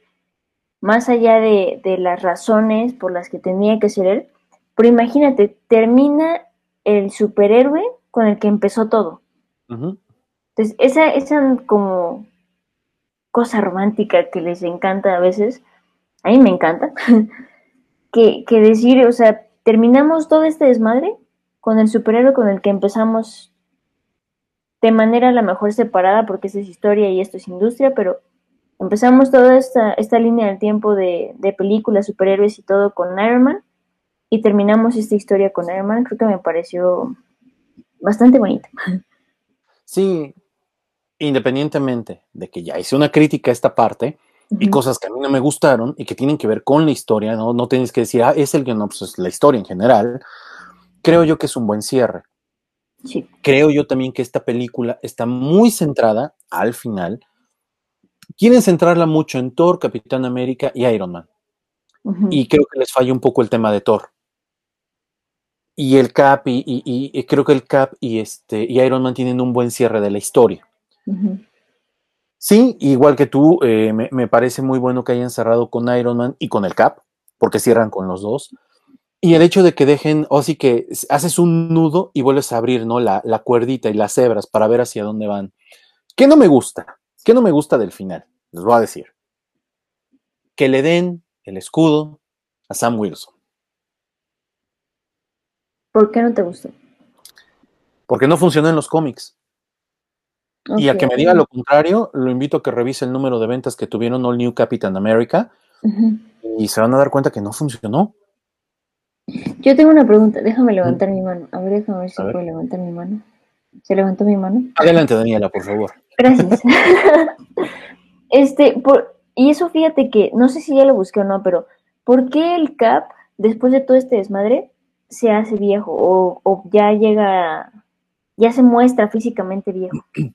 más allá de, las razones por las que tenía que ser él. Pero imagínate, termina el superhéroe con el que empezó todo. Entonces, esa, esa como cosa romántica que les encanta a veces, a mí me encanta, [LAUGHS] que, que decir, o sea, terminamos todo este desmadre con el superhéroe con el que empezamos de manera a la mejor separada, porque esta es historia y esto es industria, pero empezamos toda esta, esta línea del tiempo de, de, películas, superhéroes y todo con Iron Man, y terminamos esta historia con Iron Man, creo que me pareció bastante bonita. Sí, independientemente de que ya hice una crítica a esta parte, y cosas que a mí no me gustaron y que tienen que ver con la historia, no, no tienes que decir, ah, es el guion, no, pues es la historia en general, creo yo que es un buen cierre. Creo yo también que esta película está muy centrada al final. Quieren centrarla mucho en Thor, Capitán América y Iron Man. Y creo que les falla un poco el tema de Thor. Y el Cap y, creo que el Cap y este y Iron Man tienen un buen cierre de la historia. Sí, igual que tú, eh, me, me, parece muy bueno que hayan cerrado con Iron Man y con el Cap, porque cierran con los dos. Y el hecho de que dejen, o sí que haces un nudo y vuelves a abrir, ¿no? La, la, cuerdita y las hebras para ver hacia dónde van. ¿Qué no me gusta? ¿Qué no me gusta del final? Les voy a decir. Que le den el escudo a Sam Wilson. ¿Por qué no te gusta? Porque no funcionó en los cómics. Y a que me diga lo contrario, lo invito a que revise el número de ventas que tuvieron All New Captain America y se van a dar cuenta que no funcionó. Yo tengo una pregunta, déjame levantar mi mano. A ver, déjame ver si puedo levantar mi mano. ¿Se levantó mi mano? Adelante, Daniela, por favor. Gracias. [LAUGHS] este, por, y eso fíjate que, no sé si ya lo busqué o no, pero ¿por qué el CAP, después de todo este desmadre, se hace viejo o, o ya llega, ya se muestra físicamente viejo? [CLEARS THROAT]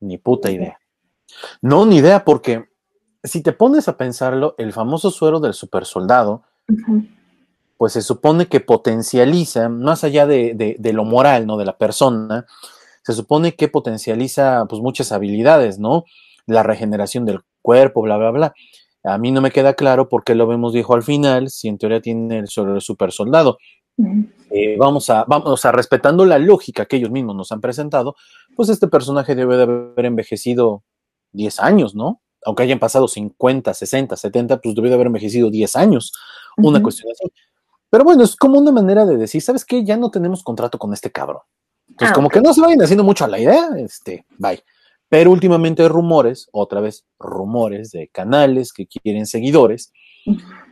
Ni puta idea. No, ni idea, porque si te pones a pensarlo, el famoso suero del super soldado, pues se supone que potencializa, más allá de, lo moral, ¿no? De la persona, se supone que potencializa pues muchas habilidades, ¿no? La regeneración del cuerpo, bla, bla, bla. A mí no me queda claro por qué lo vemos viejo al final, si en teoría tiene el super soldado. Eh, vamos, a, vamos a, respetando la lógica que ellos mismos nos han presentado, pues este personaje debe de haber envejecido 10 años, ¿no? Aunque hayan pasado 50, 60, 70, pues debe de haber envejecido 10 años. Una cuestión así. Pero bueno, es como una manera de decir, ¿sabes qué? Ya no tenemos contrato con este cabrón. Entonces, ah, como que no se vayan haciendo mucho a la idea, este, bye. Pero últimamente hay rumores, otra vez, rumores de canales que quieren seguidores,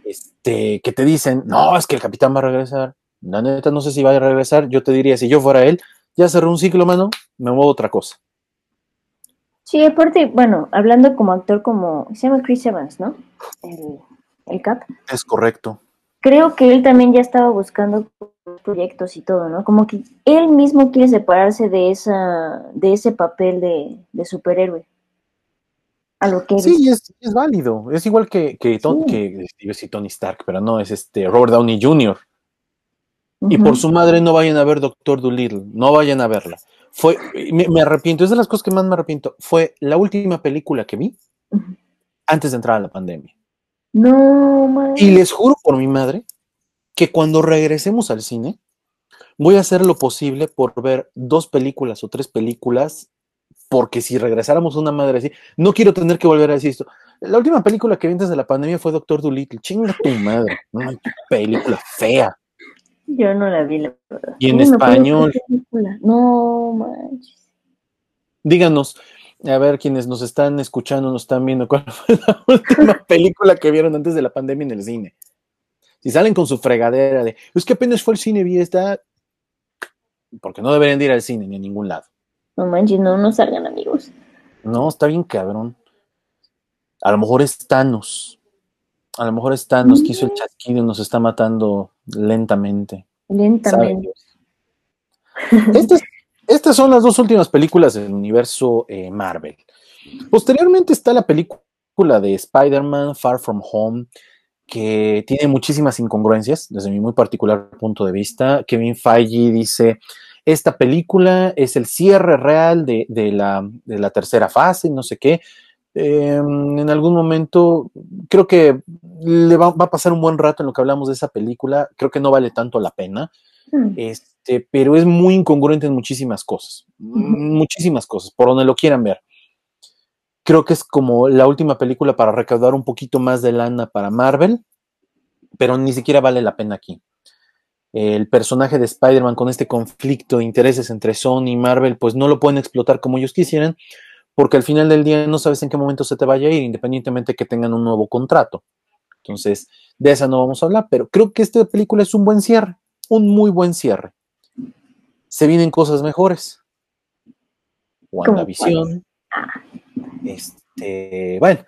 este, que te dicen, no, es que el capitán va a regresar. La neta, no sé si va a regresar. Yo te diría, si yo fuera él, ya cerré un ciclo, mano, me muevo a otra cosa. Sí, aparte, bueno, hablando como actor, como se llama Chris Evans, ¿no? El, el Cap. Es correcto. Creo que él también ya estaba buscando proyectos y todo, ¿no? Como que él mismo quiere separarse de esa, de ese papel de, superhéroe. A lo que sí, es, es, válido. Es igual que, que, que, Tony Stark, pero no, es este Robert Downey Jr. Y por su madre no vayan a ver Doctor Dolittle, no vayan a verla. Fue, me, arrepiento, es de las cosas que más me arrepiento. Fue la última película que vi antes de entrar a la pandemia. No, madre. Y les juro por mi madre que cuando regresemos al cine, voy a hacer lo posible por ver dos películas o tres películas, porque si regresáramos una madre así, no quiero tener que volver a decir esto. La última película que vi antes de la pandemia fue Doctor Dolittle. Chinga tu madre. No, película fea. Yo no la vi, la verdad. Y en español. No manches. Díganos, a ver, quienes nos están escuchando, nos están viendo, ¿cuál fue la [LAUGHS] última película que vieron antes de la pandemia en el cine? Si salen con su fregadera de, es que apenas fue el cine, vi esta, porque no deberían ir al cine ni a ningún lado. No manches, no, no salgan amigos. No, está bien cabrón. A lo mejor es Thanos. A lo mejor es Thanos que hizo el chasquido y nos está matando lentamente. Lentamente. Estas, son las dos últimas películas del universo eh, Marvel. Posteriormente está la película de Spider-Man Far From Home, que tiene muchísimas incongruencias desde mi muy particular punto de vista. Kevin Feige dice, esta película es el cierre real de, la, de la tercera fase, no sé qué. Em, en algún momento creo que le va, a pasar un buen rato en lo que hablamos de esa película. Creo que no vale tanto la pena. Este, pero es muy incongruente en muchísimas cosas. Muchísimas cosas, por donde lo quieran ver. Creo que es como la última película para recaudar un poquito más de lana para Marvel, pero ni siquiera vale la pena aquí. El personaje de Spider-Man con este conflicto de intereses entre Sony y Marvel, pues no lo pueden explotar como ellos quisieran, porque al final del día no sabes en qué momento se te vaya a ir, independientemente de que tengan un nuevo contrato. Entonces, de esa no vamos a hablar, pero creo que esta película es un buen cierre, un muy buen cierre. Se vienen cosas mejores. WandaVision. Este, bueno,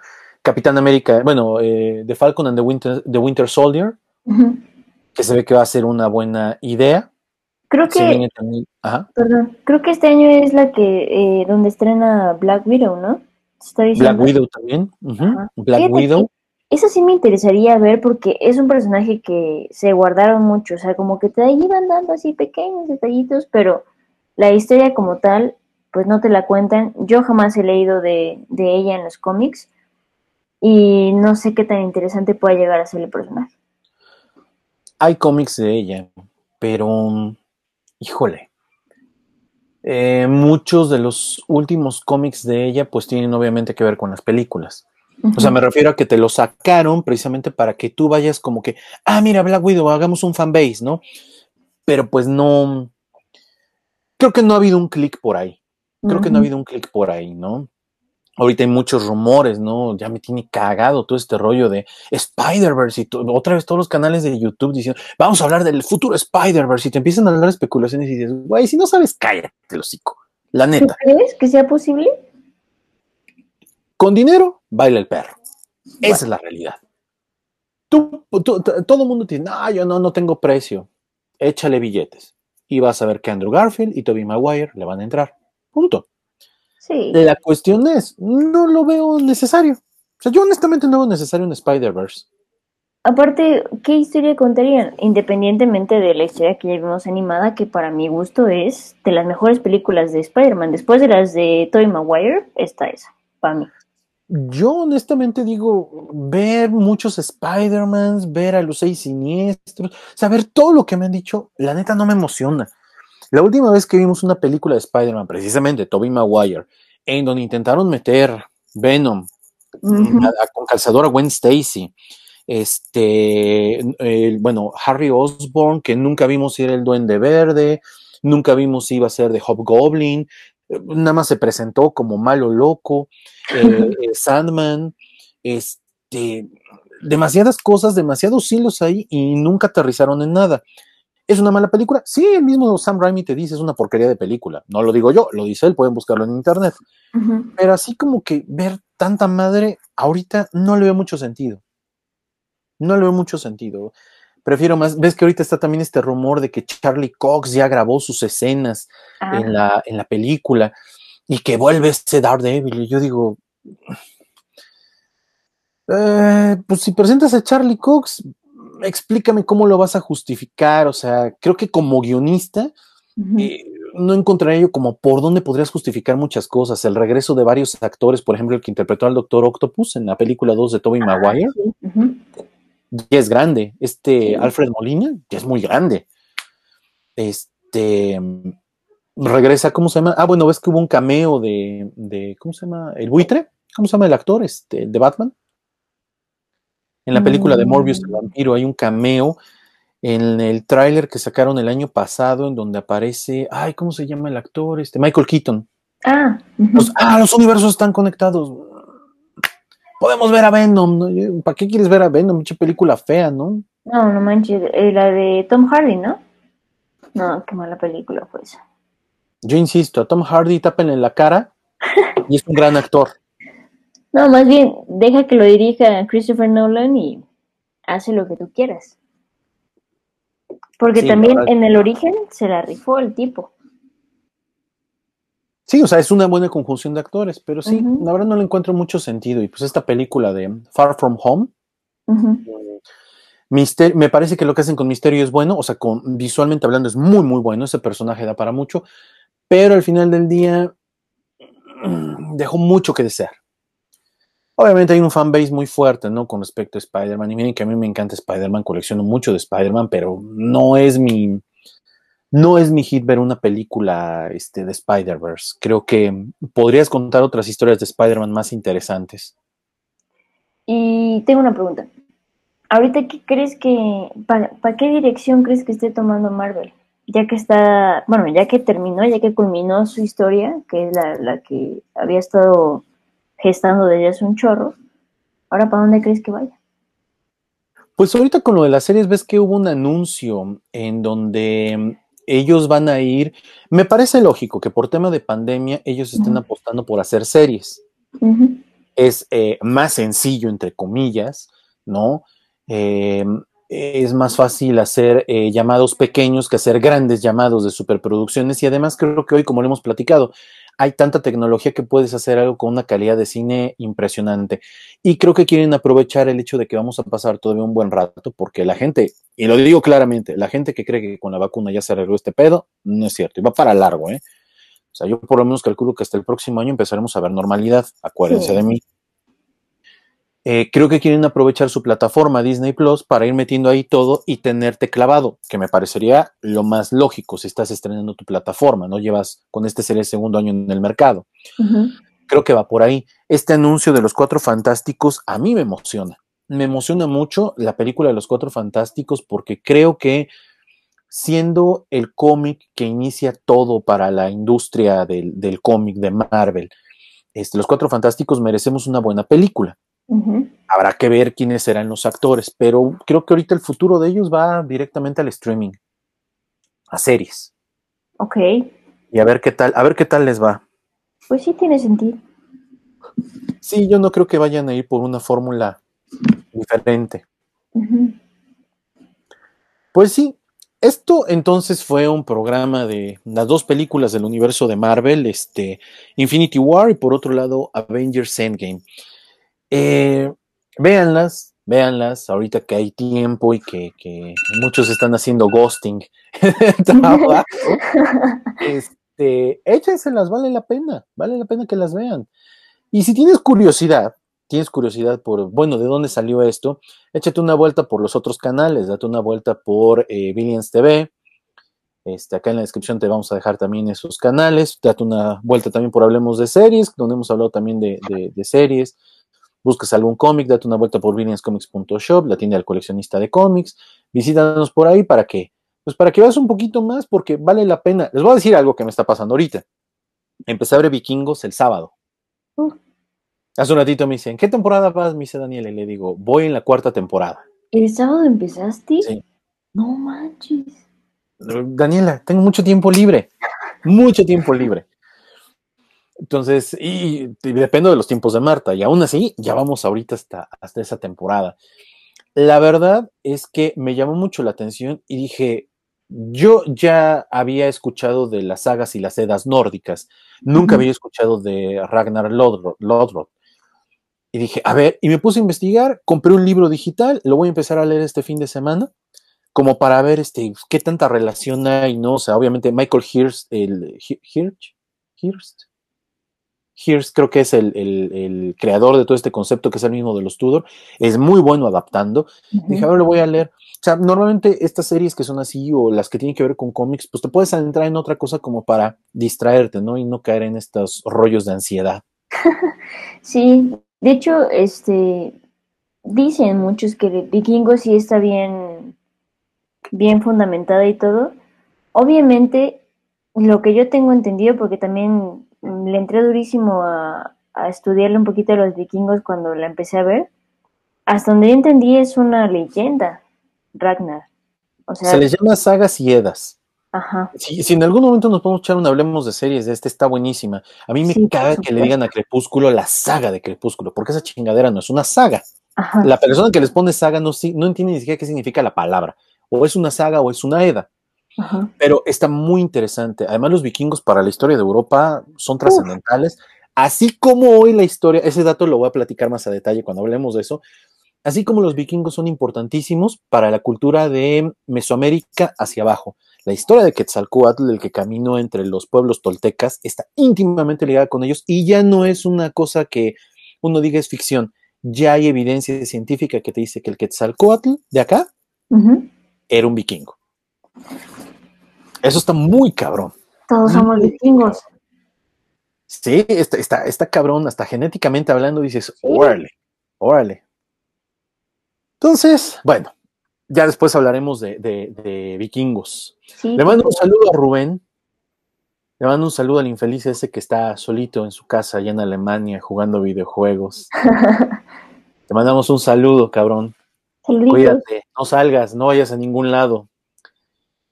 Capitán América, bueno, eh, The Falcon and the Winter, the Winter Soldier, que se ve que va a ser una buena idea. Creo que, perdón, creo que este año es la que, eh, donde estrena Black Widow, ¿no? Black Widow también, Black Widow. Eso sí me interesaría ver porque es un personaje que se guardaron mucho, o sea, como que te iban dando así pequeños detallitos, pero la historia como tal, pues no te la cuentan. Yo jamás he leído de, de ella en los cómics y no sé qué tan interesante pueda llegar a ser el personaje. Hay cómics de ella, pero híjole, eh, muchos de los últimos cómics de ella pues tienen obviamente que ver con las películas. O sea, me refiero a que te lo sacaron precisamente para que tú vayas como que, ah, mira, Black Widow, hagamos un fanbase, ¿no? Pero pues no, creo que no ha habido un clic por ahí. Creo que no ha habido un clic por ahí, ¿no? Ahorita hay muchos rumores, ¿no? Ya me tiene cagado todo este rollo de Spider-Verse y otra vez todos los canales de YouTube diciendo, vamos a hablar del futuro Spider-Verse y te empiezan a hablar especulaciones y dices, güey, si no sabes, cállate, el hocico. La neta. ¿Crees que sea posible? Con dinero, baila el perro. Esa es la realidad. Tú, todo el mundo dice, no, yo no, no tengo precio. Échale billetes. Y vas a ver que Andrew Garfield y Tobey Maguire le van a entrar. Punto. La cuestión es, no lo veo necesario. sea, yo honestamente no veo necesario un Spider-Verse. Aparte, ¿qué historia contarían? Independientemente de la historia que ya vimos animada, que para mi gusto es de las mejores películas de Spider-Man. Después de las de Tobey Maguire, está esa, para mí. Yo honestamente digo, ver muchos Spider-Mans, ver a los seis siniestros, saber todo lo que me han dicho, la neta no me emociona. La última vez que vimos una película de Spider-Man, precisamente Tobey Maguire, en donde intentaron meter Venom con calzadora Gwen Stacy, este, bueno, Harry Osborn, que nunca vimos si era el Duende Verde, nunca vimos si iba a ser de Hobgoblin, nada más se presentó como malo loco, eh, Sandman, este, demasiadas cosas, demasiados hilos ahí y nunca aterrizaron en nada. ¿Es una mala película? Sí, el mismo Sam Raimi te dice, es una porquería de película. No lo digo yo, lo dice él, pueden buscarlo en internet. Pero así como que ver tanta madre, ahorita no le veo mucho sentido. No le veo mucho sentido. Prefiero más, ves que ahorita está también este rumor de que Charlie Cox ya grabó sus escenas en, la, en la película y que vuelve ese Daredevil. Y yo digo, eh, pues si presentas a Charlie Cox, explícame cómo lo vas a justificar. O sea, creo que como guionista eh, no encontraría yo como por dónde podrías justificar muchas cosas. El regreso de varios actores, por ejemplo, el que interpretó al Doctor Octopus en la película 2 de Tobey ah, Maguire, ya es grande. Este Alfred Molina ya es muy grande. Este regresa, ¿cómo se llama? Ah, bueno, ves que hubo un cameo de, de ¿cómo se llama? El buitre, ¿cómo se llama el actor? Este, de Batman. En la película de Morbius, el mm. vampiro, hay un cameo en el tráiler que sacaron el año pasado, en donde aparece, ay, ¿cómo se llama el actor? Este, Michael Keaton. Ah, los, ah, los universos están conectados. Podemos ver a Venom, ¿Para qué quieres ver a Venom? Mucha película fea, ¿no? No, no manches, eh, la de Tom Hardy, ¿no? No, qué mala película fue esa. Yo insisto, a Tom Hardy en la cara y es un gran actor. No, más bien, deja que lo dirija Christopher Nolan y hace lo que tú quieras. Porque también en el origen se la rifó el tipo. Sí, o sea, es una buena conjunción de actores, pero sí, la verdad no le encuentro mucho sentido. Y pues esta película de Far From Home, me parece que lo que hacen con Misterio es bueno, o sea, con, visualmente hablando es muy, muy bueno, ese personaje da para mucho, pero al final del día [CLEARS THROAT] dejó mucho que desear. Obviamente hay un fanbase muy fuerte, ¿no? Con respecto a Spider-Man. Y miren que a mí me encanta Spider-Man, colecciono mucho de Spider-Man, pero no es mi. No es mi hit ver una película este, de Spider-Verse. Creo que podrías contar otras historias de Spider-Man más interesantes. Y tengo una pregunta. Ahorita, ¿qué crees que. ¿Para qué dirección crees que esté tomando Marvel? Ya que está. Bueno, ya que terminó, ya que culminó su historia, que es la, la que había estado gestando desde hace un chorro. Ahora, ¿para dónde crees que vaya? Pues ahorita con lo de las series ves que hubo un anuncio en donde ellos van a ir, me parece lógico que por tema de pandemia ellos estén apostando por hacer series. Es eh, más sencillo, entre comillas, ¿no? Em, es más fácil hacer eh, llamados pequeños que hacer grandes llamados de superproducciones y además creo que hoy, como lo hemos platicado, hay tanta tecnología que puedes hacer algo con una calidad de cine impresionante. Y creo que quieren aprovechar el hecho de que vamos a pasar todavía un buen rato, porque la gente, y lo digo claramente, la gente que cree que con la vacuna ya se arregló este pedo, no es cierto, y va para largo, ¿eh? O sea, yo por lo menos calculo que hasta el próximo año empezaremos a ver normalidad, acuérdense de mí. Eh, creo que quieren aprovechar su plataforma Disney Plus para ir metiendo ahí todo y tenerte clavado, que me parecería lo más lógico si estás estrenando tu plataforma, no llevas con este ser el segundo año en el mercado. Creo que va por ahí. Este anuncio de los Cuatro Fantásticos a mí me emociona. Me emociona mucho la película de los Cuatro Fantásticos porque creo que siendo el cómic que inicia todo para la industria del, cómic de Marvel, este, los Cuatro Fantásticos merecemos una buena película Habrá que ver quiénes serán los actores, pero creo que ahorita el futuro de ellos va directamente al streaming, a series. Ok. Y a ver qué tal, a ver qué tal les va. Pues sí tiene sentido. Sí, yo no creo que vayan a ir por una fórmula diferente. Pues sí, esto entonces fue un programa de las dos películas del universo de Marvel, este Infinity War y por otro lado Avengers Endgame. Eh, véanlas, véanlas, ahorita que hay tiempo y que, que muchos están haciendo ghosting [LAUGHS] [LAUGHS] este, échenselas, vale la pena, vale la pena que las vean. Y si tienes curiosidad, tienes curiosidad por, bueno, ¿de dónde salió esto? Échate una vuelta por los otros canales, date una vuelta por eh, Billions TV. Este, acá en la descripción te vamos a dejar también esos canales. Date una vuelta también por Hablemos de Series, donde hemos hablado también de, de, series. Buscas algún cómic, date una vuelta por billionscomics.shop, la tienda del coleccionista de cómics. Visítanos por ahí para que, pues para que veas un poquito más, porque vale la pena. Les voy a decir algo que me está pasando ahorita. Empecé a ver Vikingos el sábado. Uh. Hace un ratito me dicen, ¿qué temporada vas? Me dice Daniela y le digo, voy en la cuarta temporada. ¿El sábado empezaste? Sí. No manches. Daniela, tengo mucho tiempo libre, mucho tiempo libre. Entonces, y, dependo de los tiempos de Marta, y aún así, ya vamos ahorita hasta, hasta esa temporada. La verdad es que me llamó mucho la atención y dije, yo ya había escuchado de las sagas y las edas nórdicas, nunca había escuchado de Ragnar Lodbrok. Y dije, a ver, y me puse a investigar, compré un libro digital, lo voy a empezar a leer este fin de semana, como para ver este, qué tanta relación hay, ¿no? O sea, obviamente Michael Hirst, el Hirsch, Hirst, Hirst creo que es el, creador de todo este concepto, que es el mismo de los Tudor, es muy bueno adaptando. Dije, a ver, lo voy a leer. O sea, normalmente estas series que son así o las que tienen que ver con cómics, pues te puedes entrar en otra cosa como para distraerte, ¿no? Y no caer en estos rollos de ansiedad. [LAUGHS] Sí, de hecho, este, dicen muchos que el vikingo sí está bien, bien fundamentada y todo. Obviamente, lo que yo tengo entendido, porque también le entré durísimo a, a estudiarle un poquito a los vikingos cuando la empecé a ver, hasta donde yo entendí es una leyenda, Ragnar. O sea, Se les llama sagas y edas. Ajá. Si, en algún momento nos podemos echar un hablemos de series, de este está buenísima. A mí me caga que le digan a Crepúsculo la saga de Crepúsculo, porque esa chingadera no es una saga. La persona que les pone saga no, no entiende ni siquiera qué significa la palabra. O es una saga o es una Pero está muy interesante. Además, los vikingos para la historia de Europa son trascendentales. Así como hoy la historia, ese dato lo voy a platicar más a detalle cuando hablemos de eso. Así como los vikingos son importantísimos para la cultura de Mesoamérica hacia abajo. La historia de Quetzalcoatl, el que caminó entre los pueblos toltecas, está íntimamente ligada con ellos y ya no es una cosa que uno diga es ficción. Ya hay evidencia científica que te dice que el Quetzalcoatl de acá era un vikingo. Eso está muy cabrón. Todos somos vikingos. Sí, está, está, cabrón, hasta genéticamente hablando dices, órale, órale. Entonces, bueno, ya después hablaremos de, vikingos. Le mando un saludo a Rubén. Le mando un saludo al infeliz ese que está solito en su casa allá en Alemania jugando videojuegos. [LAUGHS] Te mandamos un saludo, cabrón. Cuídate, no salgas, no vayas a ningún lado.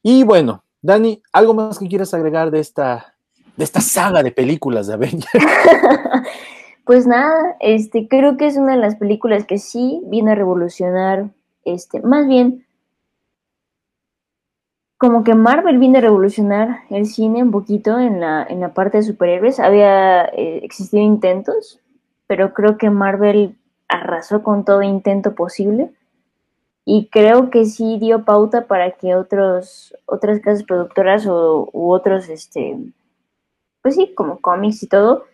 Y bueno, Dani, ¿algo más que quieras agregar de esta, de esta saga de películas de Avengers? [LAUGHS] pues nada, este, creo que es una de las películas que sí viene a revolucionar este, más bien, como que Marvel vino a revolucionar el cine un poquito en la, en la parte de superhéroes. Había eh, existido intentos, pero creo que Marvel arrasó con todo intento posible. Y creo que sí dio pauta para que otros, otras casas productoras o, u otros, este, pues sí, como cómics y todo,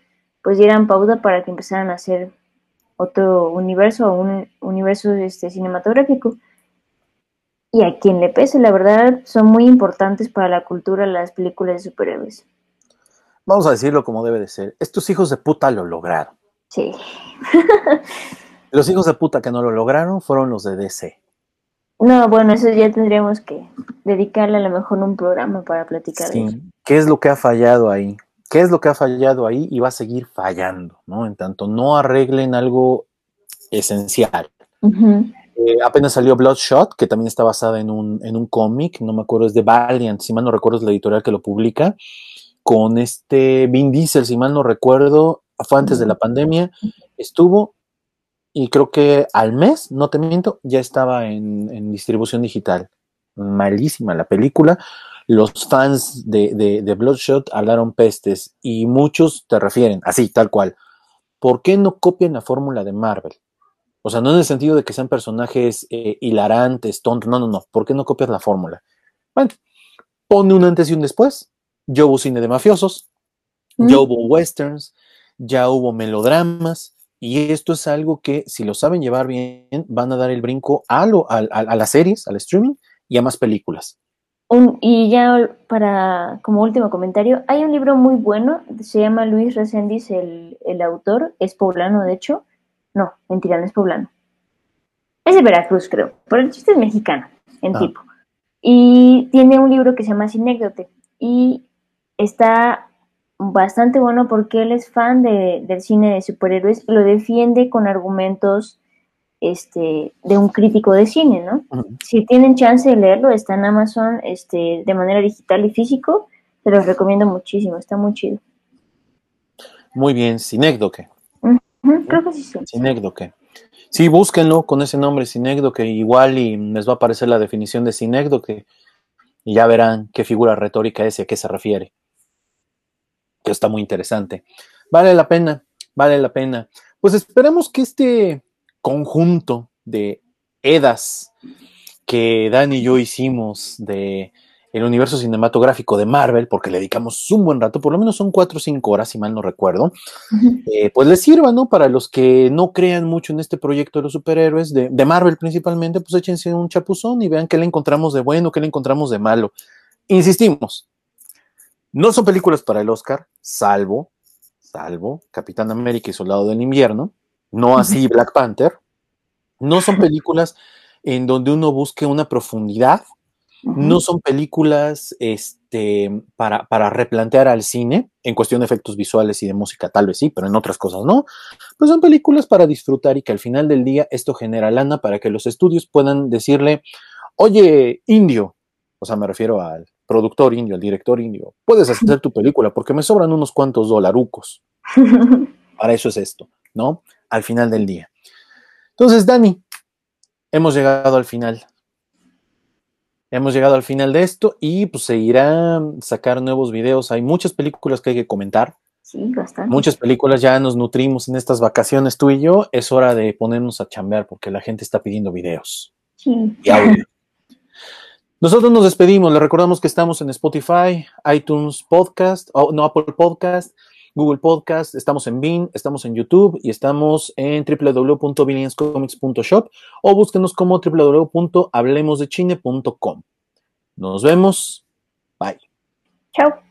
pues dieran pauta para que empezaran a hacer otro universo, un universo este, cinematográfico. Y a quien le pese, la verdad, son muy importantes para la cultura las películas de superhéroes. Vamos a decirlo como debe de ser. Estos hijos de puta lo lograron. Sí. [LAUGHS] los hijos de puta que no lo lograron fueron los de DC. No, bueno, eso ya tendríamos que dedicarle a lo mejor un programa para platicar sí. ¿Qué es lo que ha fallado ahí? qué es lo que ha fallado ahí y va a seguir fallando, ¿no? En tanto no arreglen algo esencial. Eh, apenas salió Bloodshot, que también está basada en un, en un cómic, no me acuerdo, es de Valiant, si mal no recuerdo es la editorial que lo publica, con este Vin Diesel, si mal no recuerdo, fue antes de la pandemia, estuvo y creo que al mes, no te miento, ya estaba en, en distribución digital. Malísima la película, los fans de, de, Bloodshot hablaron pestes y muchos te refieren, así, tal cual. ¿por qué no copian la fórmula de Marvel? O sea, no en el sentido de que sean personajes eh, hilarantes, tontos, no, no, no. ¿Por qué no copias la fórmula? Bueno, pone un antes y un después. Ya hubo cine de mafiosos, ya hubo westerns, ya hubo melodramas, y esto es algo que, si lo saben llevar bien, van a dar el brinco a, lo, a, las series, al streaming y a más películas. y ya para, como último comentario, hay un libro muy bueno, se llama Luis Reséndiz, el, el autor, es poblano de hecho. No, mentira, no es poblano. Es de Veracruz, creo, pero el chiste es mexicano, en ah. tipo. Y tiene un libro que se llama Sinécdote. Y está bastante bueno porque él es fan de, del cine de superhéroes y lo defiende con argumentos este, de un crítico de cine, ¿no? Si tienen chance de leerlo, está en Amazon este, de manera digital y físico, se los recomiendo muchísimo, está muy chido. Muy bien, Sinécdoque. creo que sí. Sinécdoque. Sí, búsquenlo con ese nombre, Sinécdoque, igual y les va a aparecer la definición de Sinécdoque y ya verán qué figura retórica es y a qué se refiere. Que está muy interesante. Vale la pena, vale la pena. Pues esperemos que este conjunto de EDAS que Dani y yo hicimos de el universo cinematográfico de Marvel, porque le dedicamos un buen rato, por lo menos son cuatro o cinco horas, si mal no recuerdo, eh, pues les sirva, ¿no? Para los que no crean mucho en este proyecto de los superhéroes, de, de, Marvel principalmente, pues échense un chapuzón y vean qué le encontramos de bueno, qué le encontramos de malo. Insistimos, no son películas para el Oscar, salvo, salvo Capitán América y Soldado del Invierno, no así Black Panther. No son películas en donde uno busque una profundidad no son películas este, para, para, replantear al cine, en cuestión de efectos visuales y de música, tal vez sí, pero en otras cosas no. Pues son películas para disfrutar y que al final del día esto genera lana para que los estudios puedan decirle, oye, indio, o sea, me refiero al productor indio, al director indio, puedes [LAUGHS] hacer tu película porque me sobran unos cuantos dolarucos. para eso es esto, ¿no? Al final del día. Entonces, Dani, hemos llegado al final Hemos llegado al final de esto y pues seguirá sacar nuevos videos. Hay muchas películas que hay que comentar. Sí, bastante. Muchas películas ya nos nutrimos en estas vacaciones tú y yo. Es hora de ponernos a chambear porque la gente está pidiendo videos. Sí. Y audio. Nosotros nos despedimos. Le recordamos que estamos en Spotify, iTunes Podcast, no Apple Podcast, Google Podcast, estamos en Bing, estamos en YouTube y estamos en www.billionscomics.shop o búsquenos como www.hablemosdechine.com. Nos vemos. Bye. Chao.